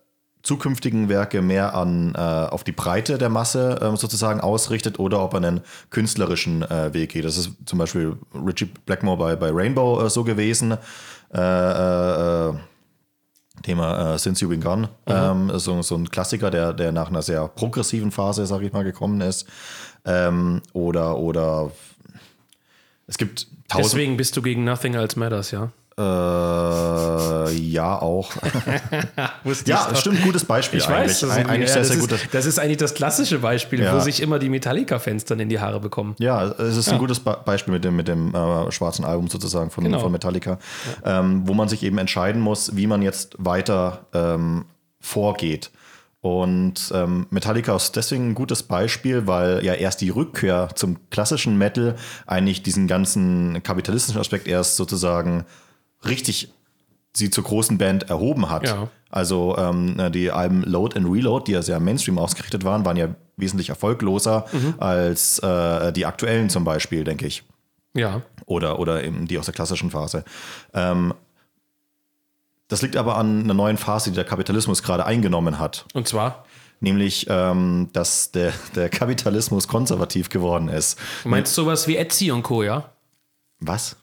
zukünftigen Werke mehr an, äh, auf die Breite der Masse äh, sozusagen ausrichtet oder ob er einen künstlerischen äh, Weg geht. Das ist zum Beispiel Richie Blackmore bei, bei Rainbow äh, so gewesen. Äh, äh, Thema äh, Since You've Been Gone. Mhm. Ähm, so, so ein Klassiker, der, der nach einer sehr progressiven Phase, sag ich mal, gekommen ist. Ähm, oder, oder es gibt tausend. Deswegen bist du gegen Nothing Else Matters, ja? Äh, ja, auch. ja, stimmt, gutes Beispiel. Ich eigentlich. weiß, das, ist, eigentlich ja, sehr, sehr ist, das ist eigentlich das klassische Beispiel, ja. wo sich immer die Metallica-Fans dann in die Haare bekommen. Ja, es ist ja. ein gutes Beispiel mit dem, mit dem äh, schwarzen Album sozusagen von, genau. von Metallica, ähm, wo man sich eben entscheiden muss, wie man jetzt weiter ähm, vorgeht. Und ähm, Metallica ist deswegen ein gutes Beispiel, weil ja erst die Rückkehr zum klassischen Metal eigentlich diesen ganzen kapitalistischen Aspekt erst sozusagen richtig sie zur großen Band erhoben hat. Ja. Also ähm, die Alben Load and Reload, die ja sehr Mainstream ausgerichtet waren, waren ja wesentlich erfolgloser als äh, die aktuellen zum Beispiel, denke ich. Ja. Oder, oder eben die aus der klassischen Phase. Ähm, das liegt aber an einer neuen Phase, die der Kapitalismus gerade eingenommen hat. Und zwar? Nämlich, ähm, dass der, der Kapitalismus konservativ geworden ist. Du meinst sowas wie Etsy und Co., ja? Was?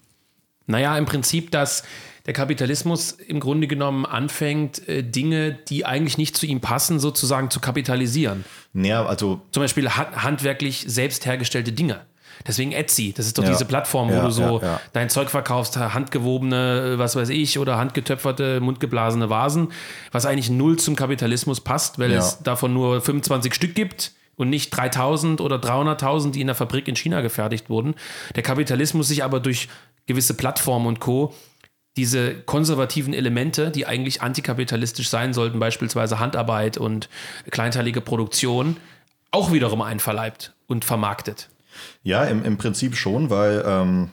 Naja, im Prinzip, dass der Kapitalismus im Grunde genommen anfängt, äh, Dinge, die eigentlich nicht zu ihm passen, sozusagen zu kapitalisieren. Naja, also Zum Beispiel ha- handwerklich selbst hergestellte Dinge. Deswegen Etsy, das ist doch Ja. diese Plattform, wo Ja, du so ja, dein Zeug verkaufst, handgewobene, äh, was weiß ich, oder handgetöpferte, mundgeblasene Vasen, was eigentlich null zum Kapitalismus passt, weil es davon nur 25 Stück gibt und nicht 3000 oder 300.000, die in der Fabrik in China gefertigt wurden. Der Kapitalismus sich aber durch gewisse Plattformen und Co. diese konservativen Elemente, die eigentlich antikapitalistisch sein sollten, beispielsweise Handarbeit und kleinteilige Produktion, auch wiederum einverleibt und vermarktet. Ja, im, im Prinzip schon, weil, ähm,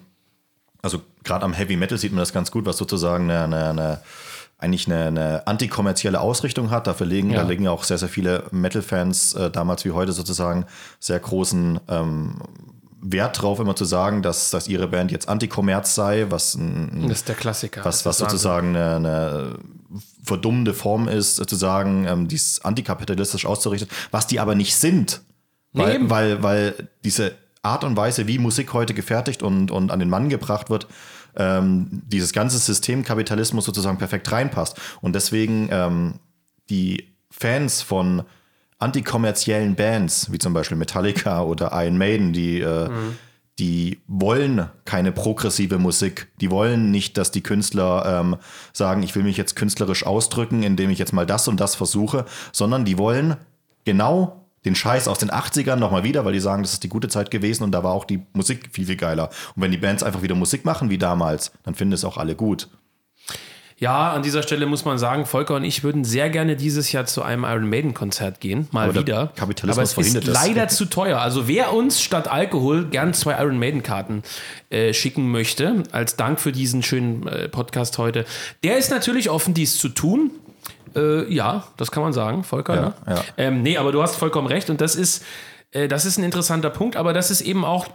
also gerade am Heavy Metal sieht man das ganz gut, was sozusagen eine, eine, eine eigentlich eine, eine antikommerzielle Ausrichtung hat. Dafür legen, Ja. da legen auch sehr, sehr viele Metal-Fans äh, damals wie heute sozusagen sehr großen ähm, Wert drauf, immer zu sagen, dass, dass ihre Band jetzt Antikommerz sei, was ein, Das ist der Klassiker. was, was sozusagen eine, eine verdummende Form ist, äh, zu sagen, ähm, dies antikapitalistisch auszurichten, was die aber nicht sind. Nee, Weil, eben. weil, weil diese Art und Weise, wie Musik heute gefertigt und, und an den Mann gebracht wird, ähm, dieses ganze System Kapitalismus sozusagen perfekt reinpasst. Und deswegen ähm, die Fans von antikommerziellen Bands, wie zum Beispiel Metallica oder Iron Maiden, die, äh, die wollen keine progressive Musik. Die wollen nicht, dass die Künstler ähm, sagen, ich will mich jetzt künstlerisch ausdrücken, indem ich jetzt mal das und das versuche, sondern die wollen genau den Scheiß aus den 80ern nochmal wieder, weil die sagen, das ist die gute Zeit gewesen und da war auch die Musik viel, viel geiler. Und wenn die Bands einfach wieder Musik machen wie damals, dann finden es auch alle gut. Ja, an dieser Stelle muss man sagen, Volker und ich würden sehr gerne dieses Jahr zu einem Iron Maiden Konzert gehen, mal Aber der wieder. Kapitalismus Aber es ist verhindert das. leider zu teuer. Also wer uns statt Alkohol gern zwei Iron Maiden Karten äh, schicken möchte, als Dank für diesen schönen äh, Podcast heute, der ist natürlich offen, dies zu tun. Äh, ja, das kann man sagen, Volker. Ja, ne? ja. Ähm, nee, aber du hast vollkommen recht und das ist, äh, das ist ein interessanter Punkt, aber das ist eben auch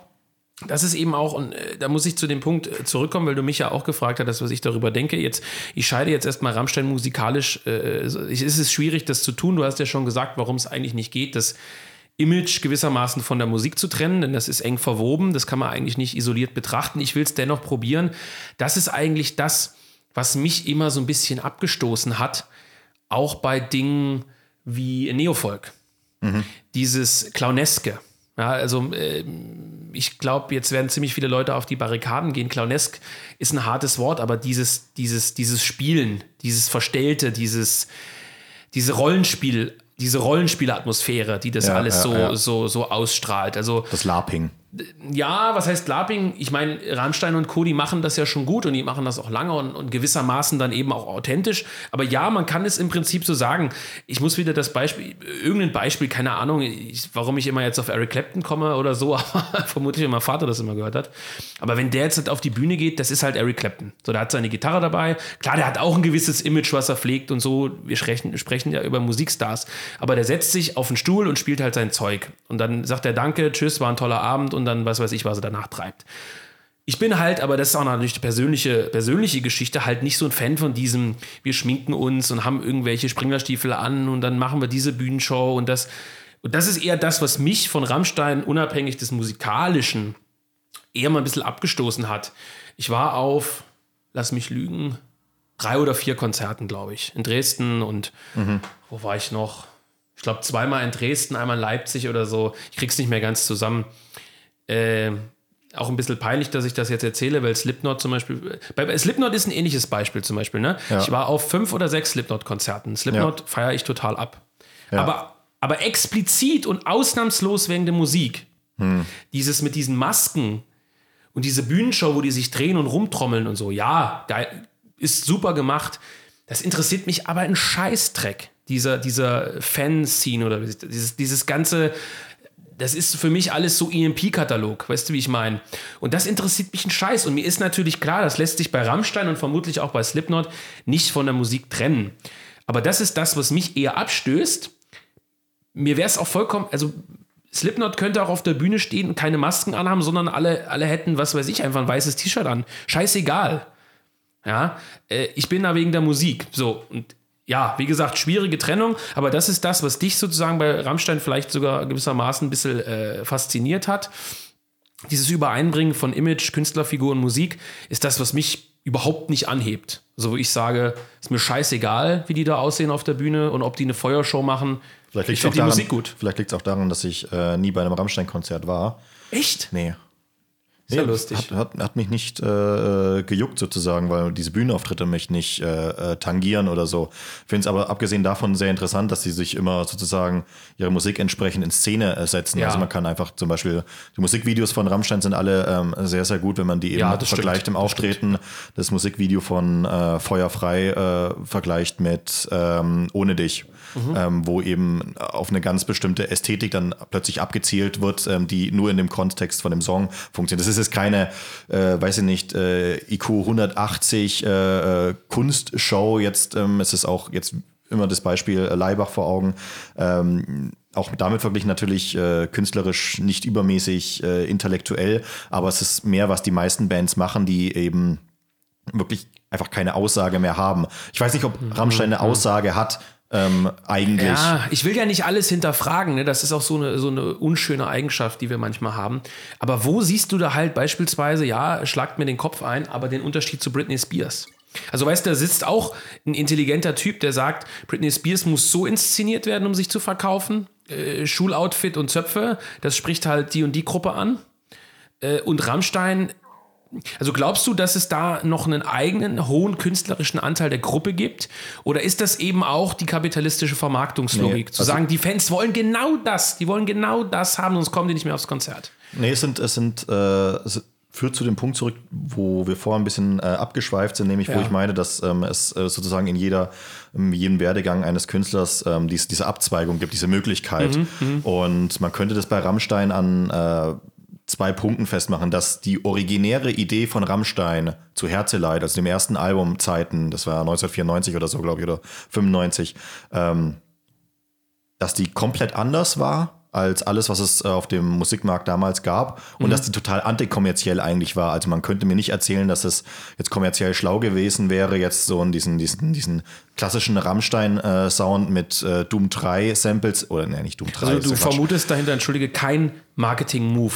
das ist eben auch, und äh, da muss ich zu dem Punkt äh, zurückkommen, weil du mich ja auch gefragt hast, was ich darüber denke. Jetzt, ich scheide jetzt erstmal Rammstein musikalisch. Äh, es ist schwierig, das zu tun. Du hast ja schon gesagt, warum es eigentlich nicht geht, das Image gewissermaßen von der Musik zu trennen, denn das ist eng verwoben. Das kann man eigentlich nicht isoliert betrachten. Ich will es dennoch probieren. Das ist eigentlich das, was mich immer so ein bisschen abgestoßen hat, auch bei Dingen wie Neofolk dieses Clowneske. Ja, also äh, ich glaube, jetzt werden ziemlich viele Leute auf die Barrikaden gehen. Clownesk ist ein hartes Wort, aber dieses, dieses, dieses Spielen, dieses Verstellte, dieses, diese Rollenspiel, diese Rollenspielatmosphäre, die das Ja, alles ja, so, so, so ausstrahlt. Also Das LARPing. Ja, was heißt Laping? Ich meine, Rammstein und Co., die machen das ja schon gut und die machen das auch lange und, und gewissermaßen dann eben auch authentisch. Aber ja, man kann es im Prinzip so sagen. Ich muss wieder das Beispiel, irgendein Beispiel, keine Ahnung, ich, warum ich immer jetzt auf Eric Clapton komme oder so, aber vermutlich, weil mein Vater das immer gehört hat. Aber wenn der jetzt halt auf die Bühne geht, das ist halt Eric Clapton. So, der hat seine Gitarre dabei. Klar, der hat auch ein gewisses Image, was er pflegt und so. Wir sprechen, sprechen ja über Musikstars. Aber der setzt sich auf den Stuhl und spielt halt sein Zeug. Und dann sagt er Danke, tschüss, war ein toller Abend und dann was weiß ich, was er danach treibt. Ich bin halt, aber das ist auch natürlich die persönliche, persönliche Geschichte, halt nicht so ein Fan von diesem, wir schminken uns und haben irgendwelche Springerstiefel an und dann machen wir diese Bühnenshow und das. Und das ist eher das, was mich von Rammstein unabhängig des Musikalischen eher mal ein bisschen abgestoßen hat. Ich war auf, lass mich lügen, drei oder vier Konzerten, glaube ich, in Dresden und wo war ich noch? Ich glaube zweimal in Dresden, einmal in Leipzig oder so. Ich krieg's nicht mehr ganz zusammen. Äh, auch ein bisschen peinlich, dass ich das jetzt erzähle, weil Slipknot zum Beispiel. Bei Slipknot ist ein ähnliches Beispiel zum Beispiel. Ne? Ja. Ich war auf fünf oder sechs Slipknot-Konzerten. Slipknot feiere ich total ab. Ja. Aber, aber explizit und ausnahmslos wegen der Musik. Dieses mit diesen Masken und diese Bühnenshow, wo die sich drehen und rumtrommeln und so. Ja, geil, ist super gemacht. Das interessiert mich aber ein Scheißdreck, dieser, dieser Fan-Scene oder dieses, dieses ganze, das ist für mich alles so EMP-Katalog, weißt du, wie ich meine? Und das interessiert mich ein Scheiß. Und mir ist natürlich klar, das lässt sich bei Rammstein und vermutlich auch bei Slipknot nicht von der Musik trennen. Aber das ist das, was mich eher abstößt. Mir wäre es auch vollkommen, also Slipknot könnte auch auf der Bühne stehen und keine Masken anhaben, sondern alle, alle hätten, was weiß ich, einfach ein weißes T-Shirt an. Scheißegal. Ja, äh, ich bin da wegen der Musik. So, und ja, wie gesagt, schwierige Trennung, aber das ist das, was dich sozusagen bei Rammstein vielleicht sogar gewissermaßen ein bisschen äh, fasziniert hat. Dieses Übereinbringen von Image, Künstlerfigur und Musik ist das, was mich überhaupt nicht anhebt. So, wo ich sage, ist mir scheißegal, wie die da aussehen auf der Bühne und ob die eine Feuershow machen. Vielleicht liegt es auch, daran, auch daran, dass ich äh, nie bei einem Rammstein-Konzert war. Echt? Nee. Sehr ja, lustig. Hat, hat, hat, mich nicht äh, gejuckt sozusagen, weil diese Bühnenauftritte mich nicht äh, äh tangieren oder so. Finde es aber abgesehen davon sehr interessant, dass sie sich immer sozusagen ihre Musik entsprechend in Szene äh, setzen. Ja. Also man kann einfach zum Beispiel, die Musikvideos von Rammstein sind alle ähm, sehr, sehr gut, wenn man die eben ja, vergleicht stimmt. im Auftreten. Das, das Musikvideo von äh, Feuerfrei äh, vergleicht mit ähm, Ohne dich mhm. ähm, wo eben auf eine ganz bestimmte Ästhetik dann plötzlich abgezielt wird, ähm, die nur in dem Kontext von dem Song funktioniert. Das ist jetzt keine, äh, weiß ich nicht, äh, IQ 180 äh, äh, Kunstshow. Jetzt ähm, ist es auch jetzt immer das Beispiel Leibach vor Augen. Ähm, auch damit verglichen natürlich äh, künstlerisch nicht übermäßig äh, intellektuell, aber es ist mehr, was die meisten Bands machen, die eben wirklich einfach keine Aussage mehr haben. Ich weiß nicht, ob mhm. Rammstein eine mhm. Aussage hat, ähm, eigentlich. Ja, ich will ja nicht alles hinterfragen, ne? das ist auch so eine, so eine unschöne Eigenschaft, die wir manchmal haben. Aber wo siehst du da halt beispielsweise, ja, schlagt mir den Kopf ein, aber den Unterschied zu Britney Spears? Also weißt du, da sitzt auch ein intelligenter Typ, der sagt, Britney Spears muss so inszeniert werden, um sich zu verkaufen. Äh, Schuloutfit und Zöpfe, das spricht halt die und die Gruppe an. Äh, und Rammstein also glaubst du, dass es da noch einen eigenen hohen künstlerischen Anteil der Gruppe gibt? Oder ist das eben auch die kapitalistische Vermarktungslogik? Nee, zu also sagen, die Fans wollen genau das, die wollen genau das haben, sonst kommen die nicht mehr aufs Konzert. Nee, es sind, es sind, äh, es führt zu dem Punkt zurück, wo wir vorher ein bisschen äh, abgeschweift sind, nämlich ja. wo ich meine, dass ähm, es äh, sozusagen in jeder, in jedem Werdegang eines Künstlers ähm, dies, diese Abzweigung gibt, diese Möglichkeit. Mhm, mhm. Und man könnte das bei Rammstein an äh, zwei Punkten festmachen, dass die originäre Idee von Rammstein zu Herzeleid, also dem ersten Album Zeiten, das war 1994 oder so, glaube ich, oder 95, ähm, dass die komplett anders war als alles, was es äh, auf dem Musikmarkt damals gab und mhm. dass die total antikommerziell eigentlich war. Also man könnte mir nicht erzählen, dass es jetzt kommerziell schlau gewesen wäre, jetzt so in diesen, diesen, diesen klassischen Rammstein-Sound mit äh, Doom 3 Samples oder ne, nicht Doom 3. Also du vermutest dahinter, entschuldige, kein Marketing-Move.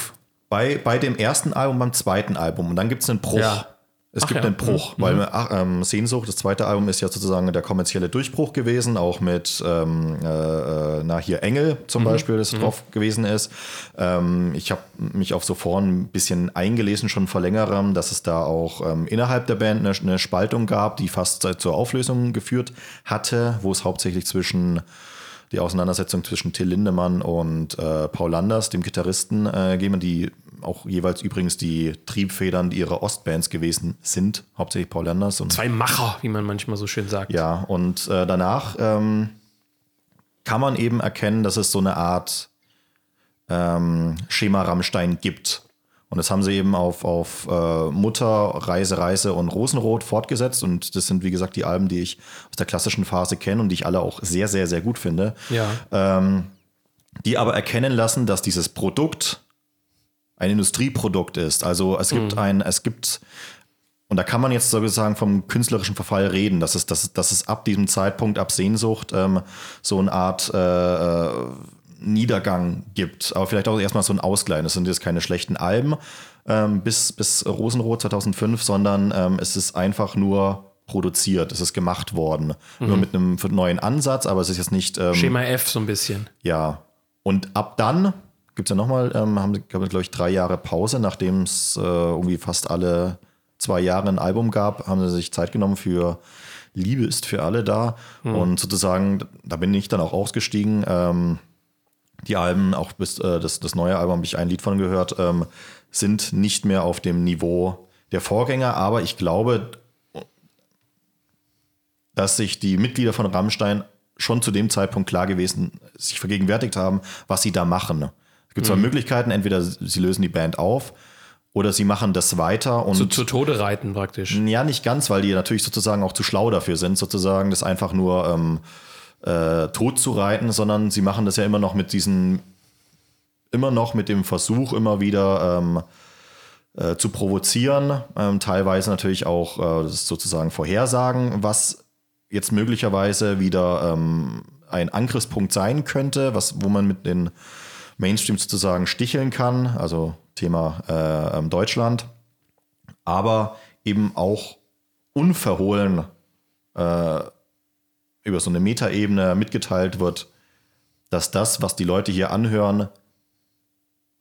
Bei, bei dem ersten Album, beim zweiten Album. Und dann gibt es einen Bruch. Ja. Es Ach gibt ja. einen Bruch, mhm. weil ach, ähm, Sehnsucht, das zweite Album ist ja sozusagen der kommerzielle Durchbruch gewesen, auch mit, ähm, äh, äh na hier Engel zum mhm. Beispiel, das mhm. drauf gewesen ist. Ähm, ich habe mich auf so vorn ein bisschen eingelesen, schon vor längerem, dass es da auch ähm, innerhalb der Band eine, eine, Spaltung gab, die fast zur Auflösung geführt hatte, wo es hauptsächlich zwischen die Auseinandersetzung zwischen Till Lindemann und äh, Paul Landers, dem Gitarristen, äh, geben, die auch jeweils übrigens die Triebfedern ihrer Ostbands gewesen sind, hauptsächlich Paul Landers. Und, Zwei Macher, wie man manchmal so schön sagt. Ja, und äh, danach ähm, kann man eben erkennen, dass es so eine Art ähm, Schema Rammstein gibt. Und das haben sie eben auf, auf äh, Mutter, Reise, Reise und Rosenrot fortgesetzt. Und das sind, wie gesagt, die Alben, die ich aus der klassischen Phase kenne und die ich alle auch sehr, sehr, sehr gut finde. Ja. Ähm, die aber erkennen lassen, dass dieses Produkt ein Industrieprodukt ist. Also es gibt mhm. ein, es gibt, und da kann man jetzt sozusagen vom künstlerischen Verfall reden, dass es, dass, dass es ab diesem Zeitpunkt, ab Sehnsucht, ähm, so eine Art äh, äh Niedergang gibt. Aber vielleicht auch erstmal so ein Ausgleich. Das sind jetzt keine schlechten Alben ähm, bis, bis Rosenrot 2005, sondern ähm, es ist einfach nur produziert, es ist gemacht worden. Mhm. Nur mit einem neuen Ansatz, aber es ist jetzt nicht. Ähm, Schema F so ein bisschen. Ja. Und ab dann gibt es ja nochmal, ähm, haben, glaube ich, drei Jahre Pause, nachdem es äh, irgendwie fast alle zwei Jahre ein Album gab, haben sie sich Zeit genommen für Liebe ist für alle da. Mhm. Und sozusagen, da bin ich dann auch ausgestiegen. Ähm, die Alben, auch bis äh, das, das neue Album habe ich ein Lied von gehört, ähm, sind nicht mehr auf dem Niveau der Vorgänger, aber ich glaube, dass sich die Mitglieder von Rammstein schon zu dem Zeitpunkt klar gewesen, sich vergegenwärtigt haben, was sie da machen. Es gibt zwei Mhm. Möglichkeiten, entweder sie lösen die Band auf oder sie machen das weiter und Zu, zu Tode reiten praktisch. ja, nicht ganz, weil die natürlich sozusagen auch zu schlau dafür sind, sozusagen das einfach nur ähm, äh, tot zu reiten, sondern sie machen das ja immer noch mit diesen, immer noch mit dem Versuch, immer wieder ähm, äh, zu provozieren, ähm, teilweise natürlich auch äh, sozusagen Vorhersagen, was jetzt möglicherweise wieder ähm, ein Angriffspunkt sein könnte, was, wo man mit den Mainstream sozusagen sticheln kann, also Thema äh, ähm, Deutschland, aber eben auch unverhohlen äh, über so eine Metaebene mitgeteilt wird, dass das, was die Leute hier anhören,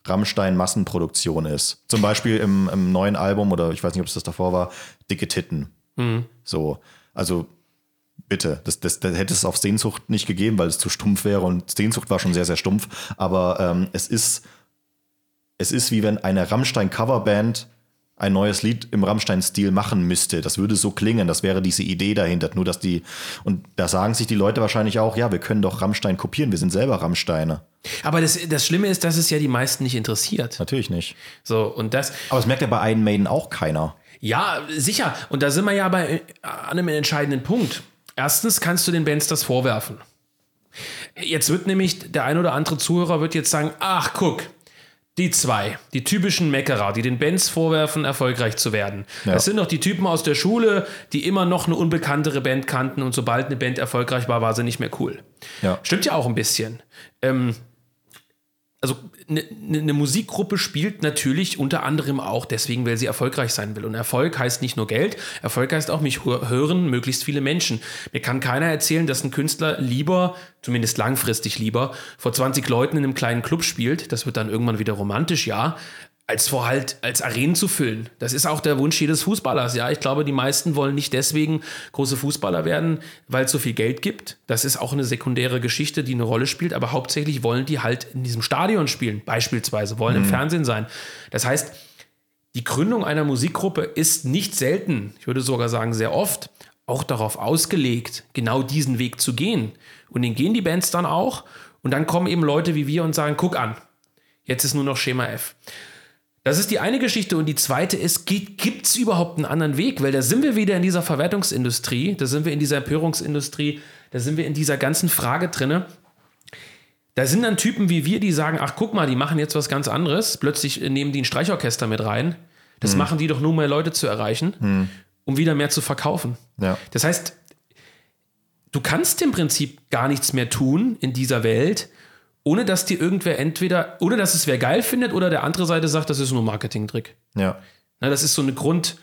Rammstein Massenproduktion ist. Zum Beispiel im, im neuen Album, oder ich weiß nicht, ob es das davor war, Dicke Titten. So, also bitte, das, das, das hätte es auf Sehnsucht nicht gegeben, weil es zu stumpf wäre und Sehnsucht war schon sehr, sehr stumpf. Aber ähm, es ist, es ist wie wenn eine Rammstein-Coverband ein neues Lied im Rammstein-Stil machen müsste. Das würde so klingen, das wäre diese Idee dahinter. Nur, dass die, und da sagen sich die Leute wahrscheinlich auch, ja, wir können doch Rammstein kopieren, wir sind selber Rammsteine. Aber das, das Schlimme ist, dass es ja die meisten nicht interessiert. Natürlich nicht. So, und das, Aber es merkt ja bei Iron Maiden auch keiner. ja, sicher. Und da sind wir ja bei äh, an einem entscheidenden Punkt. Erstens kannst du den Bands das vorwerfen. Jetzt wird nämlich der ein oder andere Zuhörer wird jetzt sagen, ach guck, die zwei, die typischen Meckerer, die den Bands vorwerfen, erfolgreich zu werden. Ja. Das sind doch die Typen aus der Schule, die immer noch eine unbekanntere Band kannten und sobald eine Band erfolgreich war, war sie nicht mehr cool. Ja. Stimmt ja auch ein bisschen. Ähm, also eine ne Musikgruppe spielt natürlich unter anderem auch deswegen, weil sie erfolgreich sein will. Und Erfolg heißt nicht nur Geld, Erfolg heißt auch, mich hö- hören möglichst viele Menschen. Mir kann keiner erzählen, dass ein Künstler lieber, zumindest langfristig lieber, vor 20 Leuten in einem kleinen Club spielt. Das wird dann irgendwann wieder romantisch, ja. Als vor halt, als Arenen zu füllen. Das ist auch der Wunsch jedes Fußballers. Ja, ich glaube, die meisten wollen nicht deswegen große Fußballer werden, weil es so viel Geld gibt. Das ist auch eine sekundäre Geschichte, die eine Rolle spielt. Aber hauptsächlich wollen die halt in diesem Stadion spielen, beispielsweise, wollen im Fernsehen sein. Das heißt, die Gründung einer Musikgruppe ist nicht selten, ich würde sogar sagen sehr oft, auch darauf ausgelegt, genau diesen Weg zu gehen. Und den gehen die Bands dann auch. Und dann kommen eben Leute wie wir und sagen, guck an, jetzt ist nur noch Schema F. Das ist die eine Geschichte. Und die zweite ist, gibt es überhaupt einen anderen Weg? Weil da sind wir wieder in dieser Verwertungsindustrie, da sind wir in dieser Empörungsindustrie, da sind wir in dieser ganzen Frage drinne. Da sind dann Typen wie wir, die sagen, ach guck mal, die machen jetzt was ganz anderes. Plötzlich äh, nehmen die ein Streichorchester mit rein. Das machen die doch nur, um mehr Leute zu erreichen, um wieder mehr zu verkaufen. Ja. Das heißt, du kannst im Prinzip gar nichts mehr tun in dieser Welt, ohne dass dir irgendwer entweder, ohne dass es wer geil findet oder der andere Seite sagt, das ist nur Marketing-Trick. Ja. Na, das ist so eine Grund,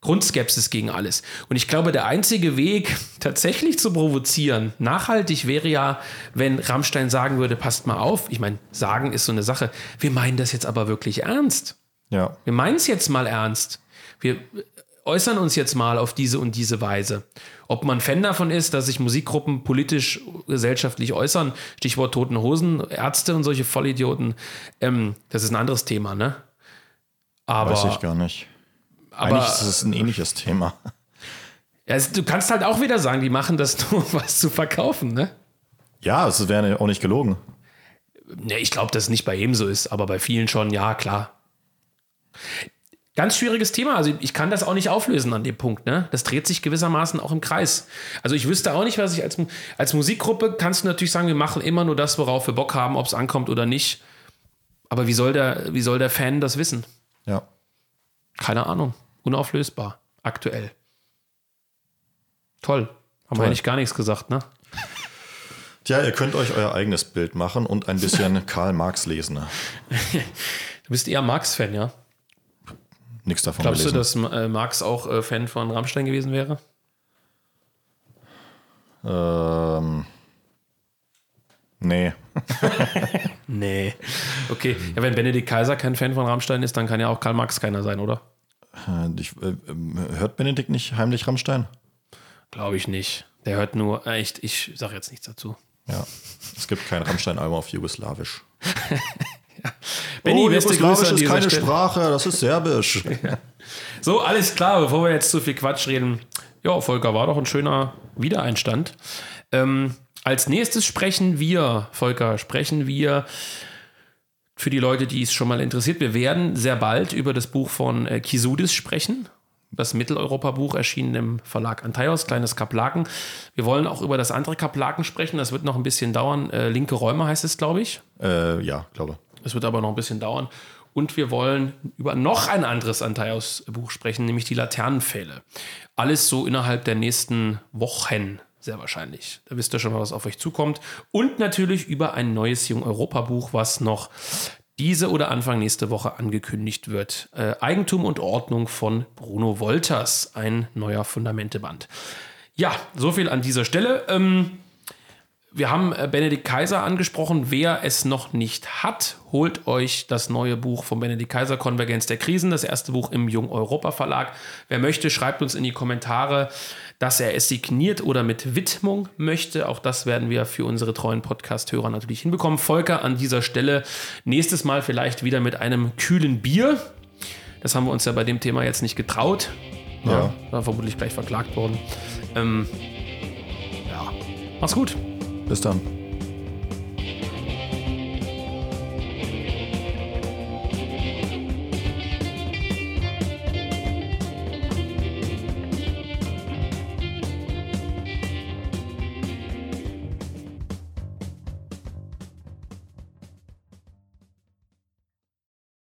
Grundskepsis gegen alles. Und ich glaube, der einzige Weg, tatsächlich zu provozieren, nachhaltig wäre ja, wenn Rammstein sagen würde, passt mal auf. Ich meine, sagen ist so eine Sache. Wir meinen das jetzt aber wirklich ernst. Ja. Wir meinen es jetzt mal ernst. Wir äußern uns jetzt mal auf diese und diese Weise. Ob man Fan davon ist, dass sich Musikgruppen politisch, gesellschaftlich äußern, Stichwort Toten Hosen, Ärzte und solche Vollidioten, ähm, das ist ein anderes Thema, ne? Aber, Weiß ich gar nicht. aber Eigentlich ist es ein ähnliches Thema. ja, es- du kannst halt auch wieder sagen, die machen das nur, um was zu verkaufen, ne? Ja, es wäre auch nicht gelogen. Ne, ich glaube, dass es nicht bei jedem so ist, aber bei vielen schon, ja, klar. Ganz schwieriges Thema. Also ich kann das auch nicht auflösen an dem Punkt. Ne? Das dreht sich gewissermaßen auch im Kreis. Also ich wüsste auch nicht, was ich als, als Musikgruppe kannst du natürlich sagen, wir machen immer nur das, worauf wir Bock haben, ob es ankommt oder nicht. Aber wie soll, der, wie soll der Fan das wissen? Ja. Keine Ahnung. Unauflösbar. Aktuell. Toll. Haben wir eigentlich gar nichts gesagt, ne? Tja, ihr könnt euch euer eigenes Bild machen und ein bisschen Karl Marx lesen. Du bist eher Marx-Fan, ja? Nichts davon Glaubst du, gelesen. dass äh, Marx auch äh, Fan von Rammstein gewesen wäre? Ähm, nee. Nee. Okay. Ja, wenn Benedikt Kaiser kein Fan von Rammstein ist, dann kann ja auch Karl Marx keiner sein, oder? Äh, Ich, äh, ähm, hört Benedikt nicht heimlich Rammstein? Glaube ich nicht. Der hört nur, äh, echt, ich sage jetzt nichts dazu. Ja. Es gibt kein Rammstein-Album auf Jugoslawisch. Benni, oh, Jugoslawisch ist keine Stelle. Sprache, das ist Serbisch. So, alles klar, bevor wir jetzt zu viel Quatsch reden. Ja, Volker, war doch ein schöner Wiedereinstand. Ähm, als nächstes sprechen wir, Volker, sprechen wir für die Leute, die es schon mal interessiert. Wir werden sehr bald über das Buch von äh, Kisudis sprechen. Das Mitteleuropa-Buch erschienen im Verlag Antaios, kleines Kaplaken. Wir wollen auch über das andere Kaplaken sprechen. Das wird noch ein bisschen dauern. Äh, Linke Räume heißt es, glaube ich. Äh, ja, glaube. Es wird aber noch ein bisschen dauern. Und wir wollen über noch ein anderes Antaios-Buch sprechen, nämlich die Laternenpfähle. Alles so innerhalb der nächsten Wochen sehr wahrscheinlich. Da wisst ihr schon mal, was auf euch zukommt. Und natürlich über ein neues Jung-Europa-Buch, was noch diese oder Anfang nächste Woche angekündigt wird. Äh, Eigentum und Ordnung von Bruno Wolters, ein neuer Fundamenteband. Ja, so viel an dieser Stelle. Ähm, wir haben äh, Benedikt Kaiser angesprochen. Wer es noch nicht hat, holt euch das neue Buch von Benedikt Kaiser, Konvergenz der Krisen, das erste Buch im Jung Europa Verlag. Wer möchte, schreibt uns in die Kommentare, dass er es signiert oder mit Widmung möchte. Auch das werden wir für unsere treuen Podcast-Hörer natürlich hinbekommen. Volker an dieser Stelle nächstes Mal vielleicht wieder mit einem kühlen Bier. Das haben wir uns ja bei dem Thema jetzt nicht getraut. Ja. ja war vermutlich gleich verklagt worden. Ähm, ja, mach's gut. Bis dann.